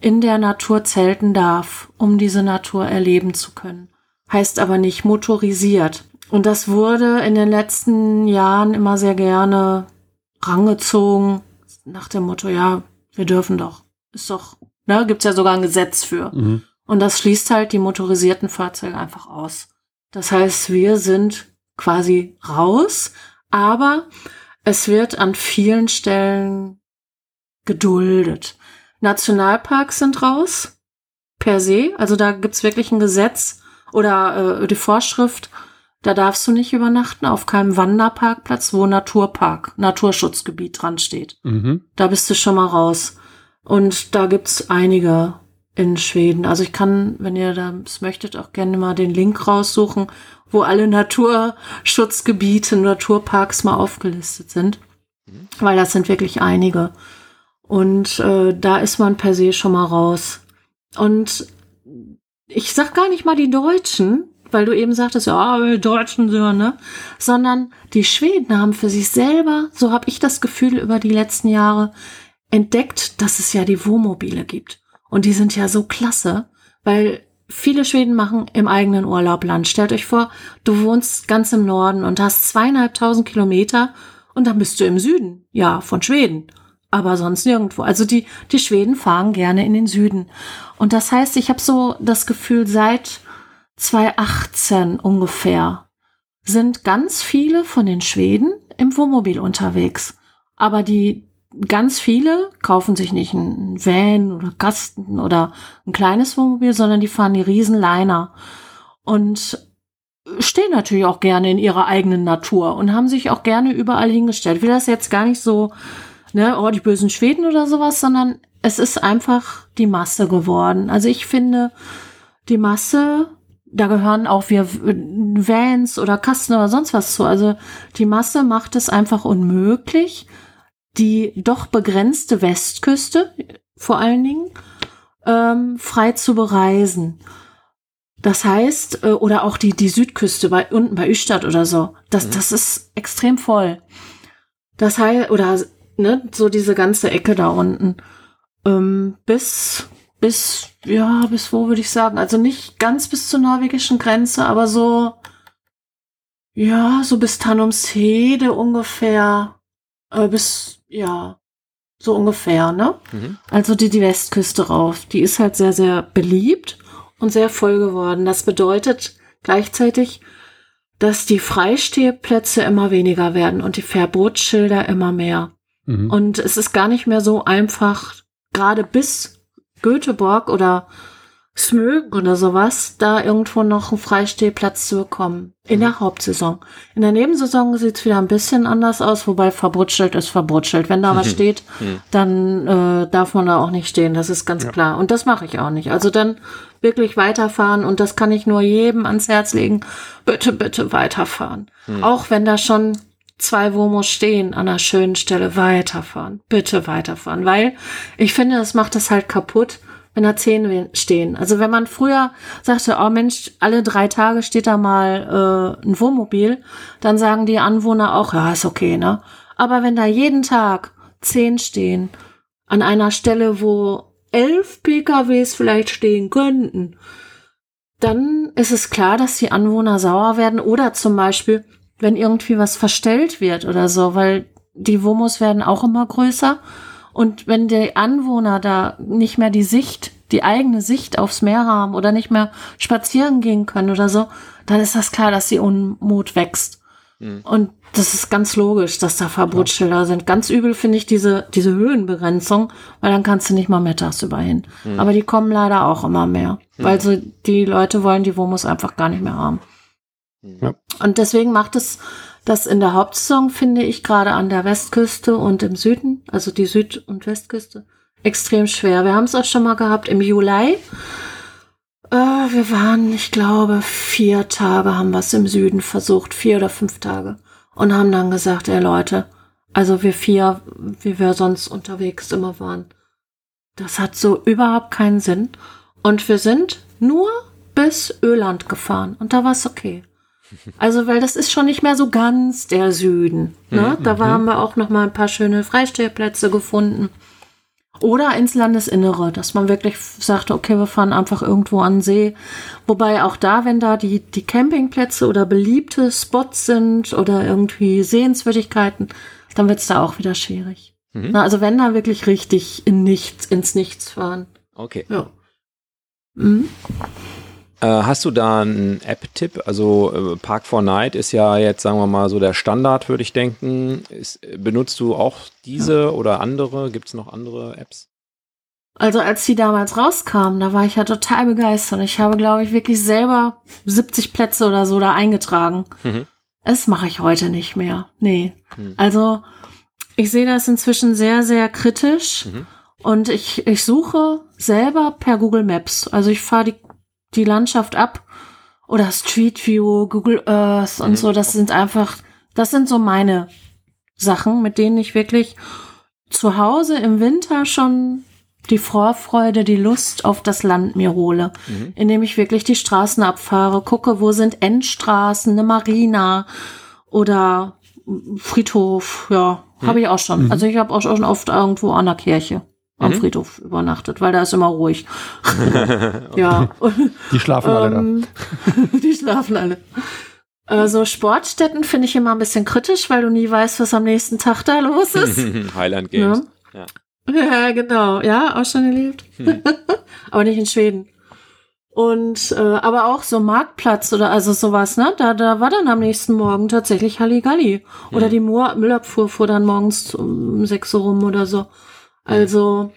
in der Natur zelten darf, um diese Natur erleben zu können. Heißt aber nicht motorisiert. Und das wurde in den letzten Jahren immer sehr gerne rangezogen, nach dem Motto, ja, wir dürfen doch. Ist doch Ne, gibt's ja sogar ein Gesetz für. Mhm. Und das schließt halt die motorisierten Fahrzeuge einfach aus. Das heißt, wir sind quasi raus, aber es wird an vielen Stellen geduldet. Nationalparks sind raus, per se. Also da gibt's wirklich ein Gesetz oder äh, die Vorschrift, da darfst du nicht übernachten auf keinem Wanderparkplatz, wo Naturpark, Naturschutzgebiet dran steht. Mhm. Da bist du schon mal raus. Und da gibt's einige in Schweden. Also ich kann, wenn ihr das möchtet, auch gerne mal den Link raussuchen, wo alle Naturschutzgebiete, Naturparks mal aufgelistet sind. Mhm. Weil das sind wirklich einige. Und äh, da ist man per se schon mal raus. Und ich sag gar nicht mal die Deutschen, weil du eben sagtest, ja, die Deutschen sind, ne? Sondern die Schweden haben für sich selber, so habe ich das Gefühl über die letzten Jahre, entdeckt, dass es ja die Wohnmobile gibt. Und die sind ja so klasse, weil viele Schweden machen im eigenen Urlaub Land. Stellt euch vor, du wohnst ganz im Norden und hast zweieinhalbtausend Kilometer und dann bist du im Süden, ja, von Schweden aber sonst nirgendwo. Also die, die Schweden fahren gerne in den Süden. Und das heißt, ich habe so das Gefühl, seit 2018 ungefähr sind ganz viele von den Schweden im Wohnmobil unterwegs. Aber die ganz viele kaufen sich nicht einen Van oder Kasten oder ein kleines Wohnmobil, sondern die fahren die Riesenliner und stehen natürlich auch gerne in ihrer eigenen Natur und haben sich auch gerne überall hingestellt. Ich will das jetzt gar nicht so ne, oh, die bösen Schweden oder sowas, sondern es ist einfach die Masse geworden. Also ich finde, die Masse, da gehören auch wir Vans oder Kasten oder sonst was zu. Also die Masse macht es einfach unmöglich, die doch begrenzte Westküste vor allen Dingen ähm, frei zu bereisen. Das heißt, äh, oder auch die, die Südküste bei, unten bei Üstadt oder so, das, mhm. das ist extrem voll. Das heißt, oder ne, so diese ganze Ecke da unten. Ähm, bis, bis, ja, bis wo würde ich sagen? Also nicht ganz bis zur norwegischen Grenze, aber so, ja, so bis Tanumshede ungefähr, äh, bis, ja, so ungefähr, ne? Mhm. Also die, die Westküste rauf. Die ist halt sehr, sehr beliebt und sehr voll geworden. Das bedeutet gleichzeitig, dass die Freistehplätze immer weniger werden und die Verbotsschilder immer mehr. Mhm. Und es ist gar nicht mehr so einfach, gerade bis Göteborg oder Smögen oder sowas, da irgendwo noch einen Freistehplatz zu bekommen. In der Hauptsaison. In der Nebensaison sieht's wieder ein bisschen anders aus, wobei verbrutschelt ist verbrutschelt. Wenn da was mhm. steht, mhm. dann äh, darf man da auch nicht stehen, das ist ganz ja. klar. Und das mache ich auch nicht. Also dann wirklich weiterfahren und das kann ich nur jedem ans Herz legen. Bitte, bitte weiterfahren. Mhm. Auch wenn da schon zwei Womos stehen an einer schönen Stelle, weiterfahren. Bitte weiterfahren. Weil ich finde, das macht es halt kaputt, wenn da zehn stehen. Also wenn man früher sagte, oh Mensch, alle drei Tage steht da mal äh, ein Wohnmobil, dann sagen die Anwohner auch, ja, ist okay, ne? Aber wenn da jeden Tag zehn stehen, an einer Stelle, wo elf PKWs vielleicht stehen könnten, dann ist es klar, dass die Anwohner sauer werden oder zum Beispiel wenn irgendwie was verstellt wird oder so, weil die Womos werden auch immer größer. Und wenn die Anwohner da nicht mehr die Sicht, die eigene Sicht aufs Meer haben oder nicht mehr spazieren gehen können oder so, dann ist das klar, dass die Unmut wächst. Mhm. Und das ist ganz logisch, dass da Verbotsschilder ja. sind. Ganz übel finde ich diese, diese Höhenbegrenzung, weil dann kannst du nicht mal mittags über hin. Mhm. Aber die kommen leider auch immer mehr, mhm. weil so die Leute wollen die Womos einfach gar nicht mehr haben. Ja. Und deswegen macht es das in der Hauptsaison, finde ich, gerade an der Westküste und im Süden, also die Süd- und Westküste, extrem schwer. Wir haben es auch schon mal gehabt im Juli. Äh, wir waren, ich glaube, vier Tage haben wir es im Süden versucht, vier oder fünf Tage. Und haben dann gesagt, ey Leute, also wir vier, wie wir sonst unterwegs immer waren, das hat so überhaupt keinen Sinn. Und wir sind nur bis Öland gefahren und da war es okay. Also, weil das ist schon nicht mehr so ganz der Süden. Ne? Mhm. Da haben wir auch noch mal ein paar schöne Freistellplätze gefunden. Oder ins Landesinnere, dass man wirklich sagt, okay, wir fahren einfach irgendwo an See. Wobei auch da, wenn da die, die Campingplätze oder beliebte Spots sind oder irgendwie Sehenswürdigkeiten, dann wird es da auch wieder schwierig. Mhm. Na, also wenn da wirklich richtig in nichts, ins Nichts fahren.
Okay.
Ja. Mhm.
Äh, hast du da einen App-Tipp? Also äh, Park 4 Night ist ja jetzt, sagen wir mal, so der Standard, würde ich denken. Ist, benutzt du auch diese ja. oder andere? Gibt es noch andere Apps?
Also als die damals rauskamen, da war ich ja total begeistert. Ich habe, glaube ich, wirklich selber 70 Plätze oder so da eingetragen. Mhm. Das mache ich heute nicht mehr. Nee. Mhm. Also ich sehe das inzwischen sehr, sehr kritisch. Mhm. Und ich, ich suche selber per Google Maps. Also ich fahre die die Landschaft ab oder Street View, Google Earth und mhm. so. Das sind einfach, das sind so meine Sachen, mit denen ich wirklich zu Hause im Winter schon die Vorfreude, die Lust auf das Land mir hole, mhm. indem ich wirklich die Straßen abfahre, gucke, wo sind Endstraßen, eine Marina oder Friedhof, ja, mhm. habe ich auch schon. Mhm. Also ich habe auch schon oft irgendwo an der Kirche am mhm. Friedhof übernachtet, weil da ist immer ruhig. ja.
Die schlafen alle ähm,
da. die schlafen alle. Also Sportstätten finde ich immer ein bisschen kritisch, weil du nie weißt, was am nächsten Tag da los ist.
Highland Games.
Ja. ja. ja, genau. Ja, auch schon erlebt. Hm. aber nicht in Schweden. Und äh, aber auch so Marktplatz oder also sowas, ne? Da, da war dann am nächsten Morgen tatsächlich Halligalli. Oder hm. die Müllabfuhr fuhr dann morgens um sechs Uhr rum oder so. Also,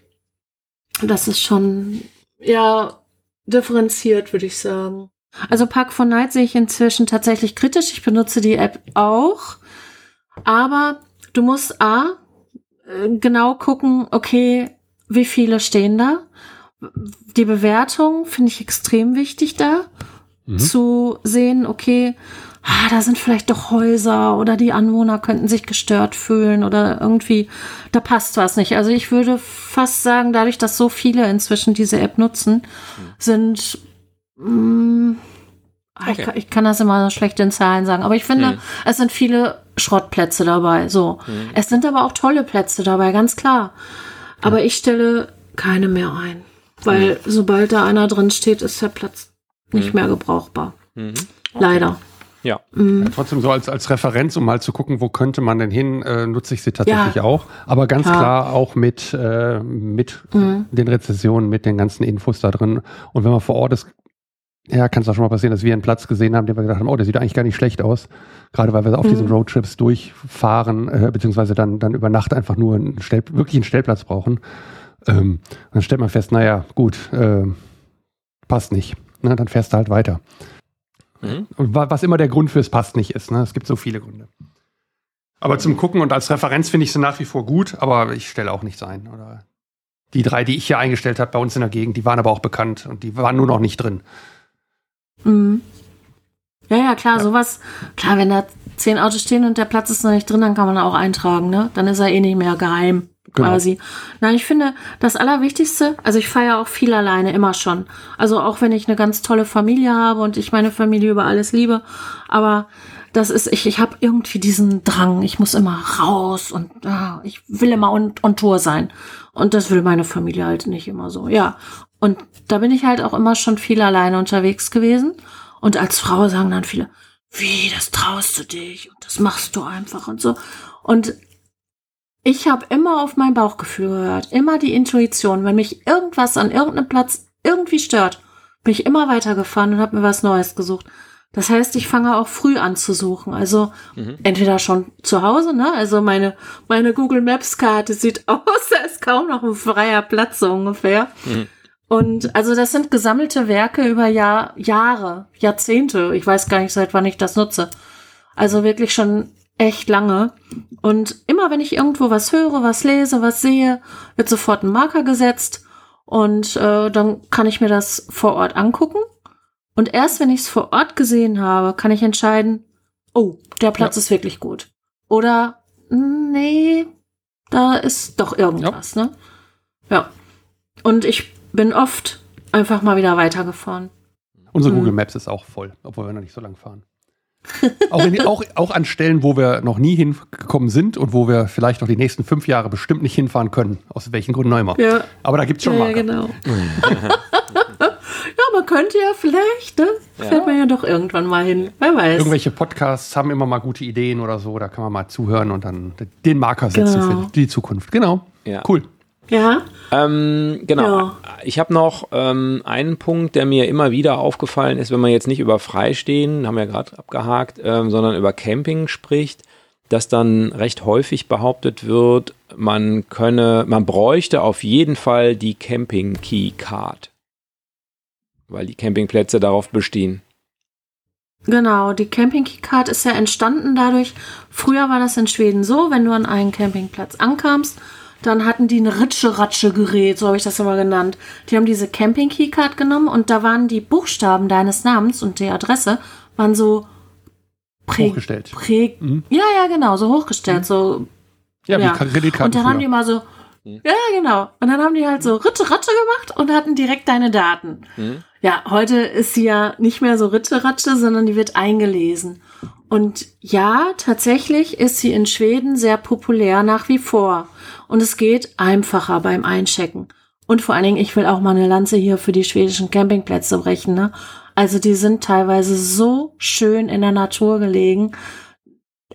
das ist schon, ja, differenziert, würde ich sagen. Also Park for Night sehe ich inzwischen tatsächlich kritisch. Ich benutze die App auch. Aber du musst A, äh, genau gucken, okay, wie viele stehen da? Die Bewertung finde ich extrem wichtig da. Mhm. Zu sehen, okay, ah, da sind vielleicht doch Häuser oder die Anwohner könnten sich gestört fühlen oder irgendwie, da passt was nicht. Also ich würde fast sagen, dadurch, dass so viele inzwischen diese App nutzen, sind, mh, mm, ah, okay. ich, ich, kann das immer schlecht in Zahlen sagen, aber ich finde, mhm. es sind viele Schrottplätze dabei, so. Mhm. Es sind aber auch tolle Plätze dabei, ganz klar. Aber ich stelle keine mehr ein, weil mhm. sobald da einer drin steht, ist der Platz nicht mhm. mehr gebrauchbar. Mhm. Okay. Leider.
Ja. Mhm. Trotzdem so als, als Referenz, um mal zu gucken, wo könnte man denn hin, äh, nutze ich sie tatsächlich ja. auch. Aber ganz ja. klar auch mit, äh, mit mhm. den Rezessionen, mit den ganzen Infos da drin. Und wenn man vor Ort ist, ja, kann es auch schon mal passieren, dass wir einen Platz gesehen haben, den wir gedacht haben, oh, der sieht eigentlich gar nicht schlecht aus. Gerade weil wir auf mhm. diesen Roadtrips durchfahren, äh, beziehungsweise dann, dann über Nacht einfach nur einen Stell, wirklich einen Stellplatz brauchen. Ähm, dann stellt man fest, naja, gut, äh, passt nicht. Na, dann fährst du halt weiter. Mhm. Was immer der Grund fürs passt nicht ist. Ne? Es gibt so viele Gründe. Aber zum Gucken und als Referenz finde ich sie nach wie vor gut, aber ich stelle auch nichts ein. Oder die drei, die ich hier eingestellt habe bei uns in der Gegend, die waren aber auch bekannt und die waren nur noch nicht drin.
Mhm. Ja, ja, klar, ja. sowas. Klar, wenn da zehn Autos stehen und der Platz ist noch nicht drin, dann kann man auch eintragen, ne? Dann ist er eh nicht mehr geheim genau. quasi. Nein, ich finde, das Allerwichtigste, also ich feiere auch viel alleine, immer schon. Also auch wenn ich eine ganz tolle Familie habe und ich meine Familie über alles liebe, aber das ist, ich, ich habe irgendwie diesen Drang, ich muss immer raus und ah, ich will immer on, on Tour sein. Und das will meine Familie halt nicht immer so, ja. Und da bin ich halt auch immer schon viel alleine unterwegs gewesen. Und als Frau sagen dann viele, wie, das traust du dich und das machst du einfach und so. Und ich habe immer auf mein Bauchgefühl gehört, immer die Intuition. Wenn mich irgendwas an irgendeinem Platz irgendwie stört, bin ich immer weitergefahren und habe mir was Neues gesucht. Das heißt, ich fange auch früh an zu suchen. Also mhm. entweder schon zu Hause, ne? Also meine, meine Google Maps Karte sieht aus, da ist kaum noch ein freier Platz so ungefähr. Mhm. Und also das sind gesammelte Werke über Jahr, Jahre, Jahrzehnte. Ich weiß gar nicht, seit wann ich das nutze. Also wirklich schon echt lange. Und immer wenn ich irgendwo was höre, was lese, was sehe, wird sofort ein Marker gesetzt und äh, dann kann ich mir das vor Ort angucken. Und erst wenn ich es vor Ort gesehen habe, kann ich entscheiden, oh, der Platz ja. ist wirklich gut. Oder nee, da ist doch irgendwas, ja. ne? Ja. Und ich bin oft einfach mal wieder weitergefahren.
Unsere mhm. Google Maps ist auch voll, obwohl wir noch nicht so lang fahren auch, in, auch, auch an Stellen, wo wir noch nie hingekommen sind und wo wir vielleicht noch die nächsten fünf Jahre bestimmt nicht hinfahren können. Aus welchen Gründen auch immer. Ja. Aber da gibt es schon Marker.
Ja, genau. ja, man könnte ja vielleicht, ne? Ja. Fährt man ja doch irgendwann mal hin. Wer weiß.
Irgendwelche Podcasts haben immer mal gute Ideen oder so. Da kann man mal zuhören und dann den Marker setzen
genau.
für die Zukunft. Genau.
Ja.
Cool.
Ja.
Ähm, genau.
Ja.
Ich habe noch ähm, einen Punkt, der mir immer wieder aufgefallen ist, wenn man jetzt nicht über Freistehen, haben wir ja gerade abgehakt, ähm, sondern über Camping spricht, dass dann recht häufig behauptet wird, man könne, man bräuchte auf jeden Fall die Camping Key Card, weil die Campingplätze darauf bestehen.
Genau, die Camping Key Card ist ja entstanden dadurch, früher war das in Schweden so, wenn du an einen Campingplatz ankamst, dann hatten die ein Ritsche-Ratsche-Gerät, so habe ich das immer genannt. Die haben diese Camping Key Card genommen und da waren die Buchstaben deines Namens und die Adresse waren so prä
Hochgestellt.
Prä
Mhm.
Ja, ja, genau, so hochgestellt, so
Ja,
Ja.
wie Kreditkarten
und dann haben die mal so,
Mhm.
ja, genau. Und dann haben die halt so Ritte, Ratsche gemacht und hatten direkt deine Daten.
Mhm.
Ja, heute ist sie ja nicht mehr so Ritte, Ratsche, sondern die wird eingelesen. Und ja, tatsächlich ist sie in Schweden sehr populär nach wie vor. Und es geht einfacher beim Einchecken. Und vor allen Dingen, ich will auch mal eine Lanze hier für die schwedischen Campingplätze brechen. Ne? Also die sind teilweise so schön in der Natur gelegen.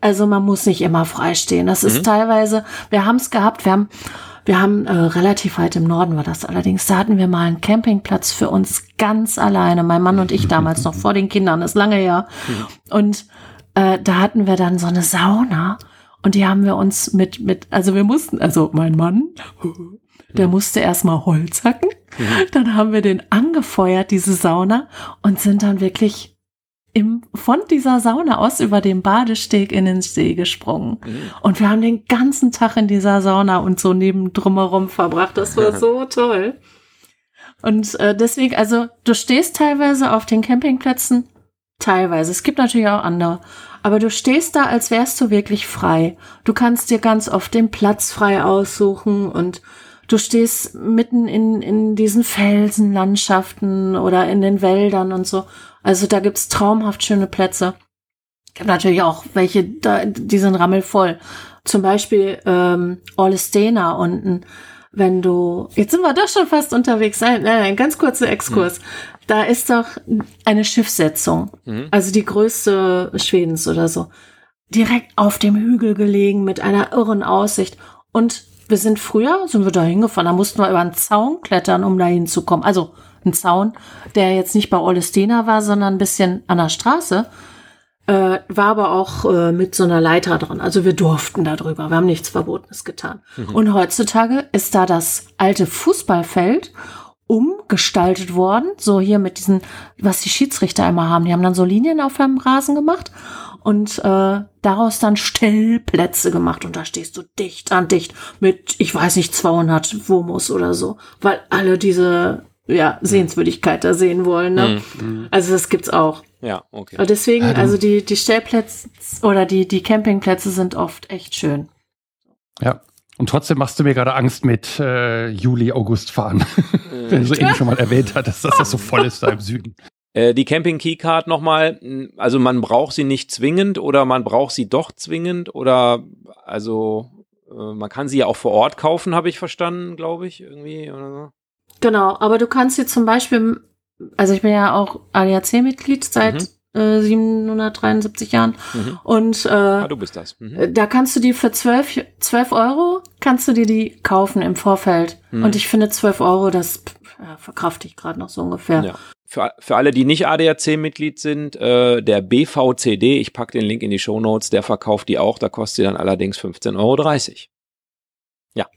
Also man muss nicht immer freistehen. Das ist
Mhm.
teilweise, wir haben es gehabt, wir haben, wir haben äh, relativ weit im Norden war das allerdings. Da hatten wir mal einen Campingplatz für uns ganz alleine, mein Mann und ich damals noch vor den Kindern, ist lange her. Und äh, da hatten wir dann so eine Sauna und die haben wir uns mit, mit, also wir mussten, also mein Mann, der musste erstmal Holz hacken. Dann haben wir den angefeuert, diese Sauna, und sind dann wirklich im, von dieser Sauna aus über den Badesteg in den See gesprungen. Und wir haben den ganzen Tag in dieser Sauna und so neben drumherum verbracht. Das war so toll. Und äh, deswegen, also du stehst teilweise auf den Campingplätzen, teilweise. Es gibt natürlich auch andere. Aber du stehst da, als wärst du wirklich frei. Du kannst dir ganz oft den Platz frei aussuchen und du stehst mitten in, in diesen Felsenlandschaften oder in den Wäldern und so. Also da gibt's traumhaft schöne Plätze. Gibt natürlich auch welche, da, die sind rammelvoll. Zum Beispiel ähm, Orlestena unten. Wenn du, jetzt sind wir doch schon fast unterwegs. Nein, nein, ein ganz kurzer Exkurs. Da ist doch eine Schiffsetzung,
Mhm.
also die größte Schwedens oder so, direkt auf dem Hügel gelegen mit einer irren Aussicht. Und wir sind früher, sind wir da hingefahren, da mussten wir über einen Zaun klettern, um da hinzukommen. Also ein Zaun, der jetzt nicht bei Orlestena war, sondern ein bisschen an der Straße. Äh, war aber auch äh, mit so einer Leiter dran. Also wir durften da drüber. Wir haben nichts Verbotenes getan. Und heutzutage ist da das alte Fußballfeld umgestaltet worden. So hier mit diesen, was die Schiedsrichter immer haben. Die haben dann so Linien auf dem Rasen gemacht und äh, daraus dann Stellplätze gemacht. Und da stehst du dicht an dicht mit, ich weiß nicht, 200 Womos oder so. Weil alle diese ja, Sehenswürdigkeit da sehen wollen. Ne? Also das gibt's auch.
Ja, okay.
Aber Deswegen,
Ja,
also die, die Stellplätze oder die, die Campingplätze sind oft echt schön.
Ja. Und trotzdem machst du mir gerade Angst mit äh, Juli, August fahren. Wenn du so eben schon mal erwähnt hattest, dass das so voll ist da im Süden.
Äh, die Camping Keycard nochmal, mh, also man braucht sie nicht zwingend oder man braucht sie doch zwingend oder also äh, man kann sie ja auch vor Ort kaufen, habe ich verstanden, glaube ich, irgendwie oder so.
Genau, aber du kannst hier zum Beispiel, also ich bin ja auch ADAC-Mitglied seit äh, 773 Jahren
Mhm.
und äh,
Ah, du bist das. Mhm.
Äh, Da kannst du die für 12, 12 Euro, kannst du dir die kaufen im Vorfeld.
Mhm.
Und ich finde 12 Euro, das pff, ja, verkrafte ich gerade noch so ungefähr.
Ja. Für, für alle, die nicht ADAC-Mitglied sind, äh, der BVCD, ich packe den Link in die Show Notes, der verkauft die auch, da kostet sie dann allerdings 15,30 Euro.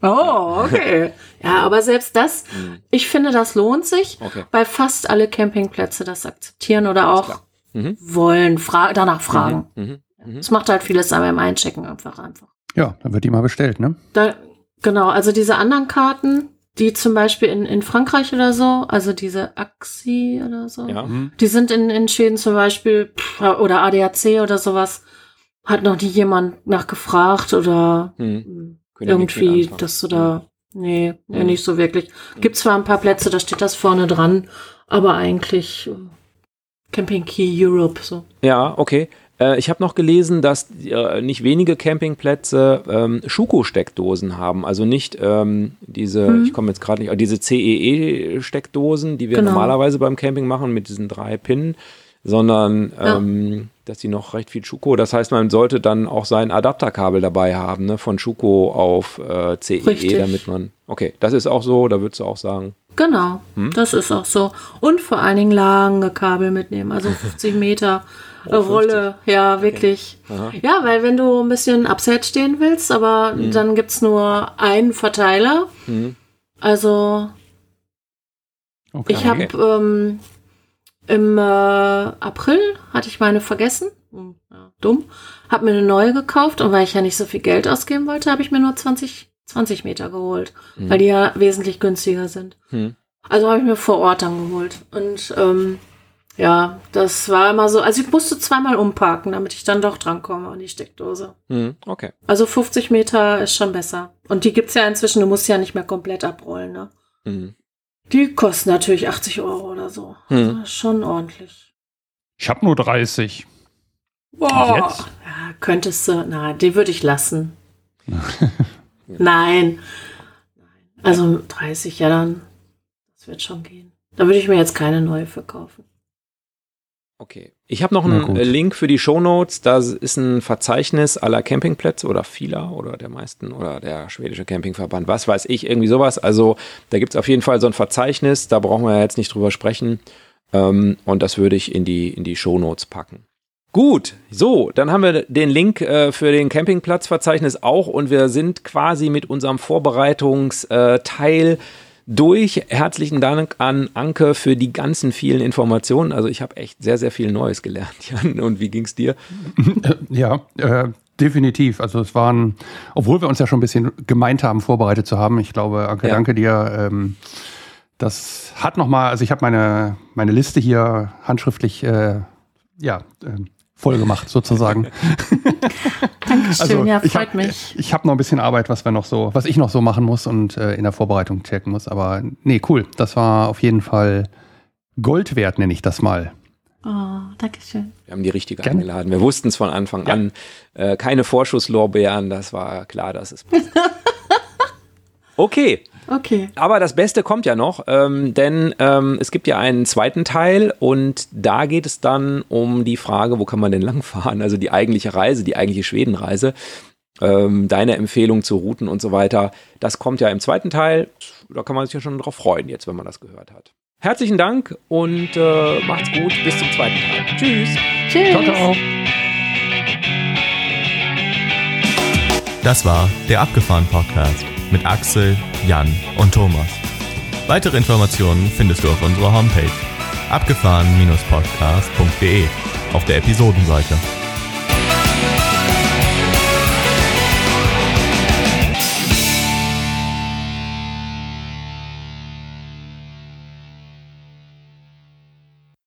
Oh, okay. ja, aber selbst das,
Mhm.
ich finde, das lohnt sich,
Okay.
weil fast alle Campingplätze das akzeptieren oder auch.
Mhm.
wollen, fra danach fragen.
Mhm. Mhm.
Es macht halt vieles beim Einchecken einfach einfach.
Ja, dann wird die mal bestellt, ne?
Da, genau, also diese anderen Karten, die zum Beispiel in, in Frankreich oder so, also diese Axi oder so,
Ja.
Mhm.
die sind in, in Schweden zum Beispiel oder ADAC oder sowas, hat noch nie jemand nachgefragt oder
Mhm. mit
irgendwie, dass du da, nee, nee,
Mhm.
nicht so wirklich. Gibt zwar ein paar Plätze, da steht das vorne dran, aber eigentlich äh, Camping Key Europe so.
Ja, okay. Äh, ich habe noch gelesen, dass äh, nicht wenige Campingplätze ähm, Schuko-Steckdosen haben. Also nicht ähm, diese,
Mhm.
ich komme jetzt gerade nicht, diese CEE-Steckdosen, die wir
Genau.
normalerweise beim Camping machen mit diesen drei Pinnen, sondern
Ja.
ähm, dass die noch recht viel Schuko. Das heißt, man sollte dann auch sein Adapterkabel dabei haben, ne? von Schuko auf äh, CEE,
Richtig.
damit man. Okay, das ist auch so, da würdest du auch sagen.
Genau,
Hm?
das ist auch so. Und vor allen Dingen lange Kabel mitnehmen, also 50 Meter
Oh,
Rolle. Ja, wirklich.
Aha.
Ja, weil wenn du ein bisschen Upside stehen willst, aber
Hm.
dann gibt's nur einen Verteiler.
Mhm.
Also
Okay.
ich habe ähm, im äh, April hatte ich meine vergessen. Hm, dumm. Hab mir eine neue gekauft und weil ich ja nicht so viel Geld ausgeben wollte, habe ich mir nur 20, 20 Meter geholt,
Mhm.
weil die ja wesentlich günstiger sind.
Mhm.
Also habe ich mir vor Ort dann geholt. Und ähm, ja, das war immer so. Also ich musste zweimal umparken, damit ich dann doch drankomme an die Steckdose.
Mhm. Okay.
Also 50 Meter ist schon besser. Und die gibt's ja inzwischen, du musst ja nicht mehr komplett abrollen, ne?
Mhm.
Die kosten natürlich 80 Euro oder so.
Hm.
Also das ist schon ordentlich.
Ich habe nur 30.
Boah.
Jetzt?
Ja, könntest du. Na, die würde ich lassen. Nein. Also 30, ja dann. Das wird schon gehen. Da würde ich mir jetzt keine neue verkaufen.
Okay. Ich habe noch einen äh, Link für die Shownotes. Da ist ein Verzeichnis aller Campingplätze oder vieler oder der meisten oder der schwedische Campingverband, was weiß ich, irgendwie sowas. Also da gibt es auf jeden Fall so ein Verzeichnis, da brauchen wir jetzt nicht drüber sprechen. Ähm, und das würde ich in die, in die Shownotes packen. Gut, so, dann haben wir den Link äh, für den Campingplatzverzeichnis auch und wir sind quasi mit unserem Vorbereitungsteil durch. Herzlichen Dank an Anke für die ganzen vielen Informationen. Also ich habe echt sehr, sehr viel Neues gelernt, Jan. Und wie ging's dir?
Ja, äh, definitiv. Also es waren, obwohl wir uns ja schon ein bisschen gemeint haben, vorbereitet zu haben. Ich glaube, Anke,
Ja.
danke dir. Ähm, das hat nochmal, also ich habe meine, meine Liste hier handschriftlich, äh, ja, äh, voll gemacht sozusagen.
Dankeschön, ja,
ich
freut
hab,
mich.
Ich habe noch ein bisschen Arbeit, was wir noch so, was ich noch so machen muss und äh, in der Vorbereitung checken muss. Aber nee, cool. Das war auf jeden Fall Gold wert, nenne ich das mal.
Oh, Dankeschön.
Wir haben die richtige
Gerne.
eingeladen. Wir wussten es von Anfang
Ja.
an. Äh, keine Vorschusslorbeeren, das war klar, dass es passt. Okay,
Okay.
aber das Beste kommt ja noch, ähm, denn ähm, es gibt ja einen zweiten Teil und da geht es dann um die Frage, wo kann man denn langfahren? Also die eigentliche Reise, die eigentliche Schwedenreise. Ähm, deine Empfehlung zu Routen und so weiter. Das kommt ja im zweiten Teil. Da kann man sich ja schon drauf freuen, jetzt, wenn man das gehört hat. Herzlichen Dank und äh, macht's gut. Bis zum zweiten Teil. Tschüss.
Tschüss.
Ciao, ciao.
Das war der Abgefahren Podcast mit Axel, Jan und Thomas. Weitere Informationen findest du auf unserer Homepage abgefahren-podcast.de auf der Episodenseite.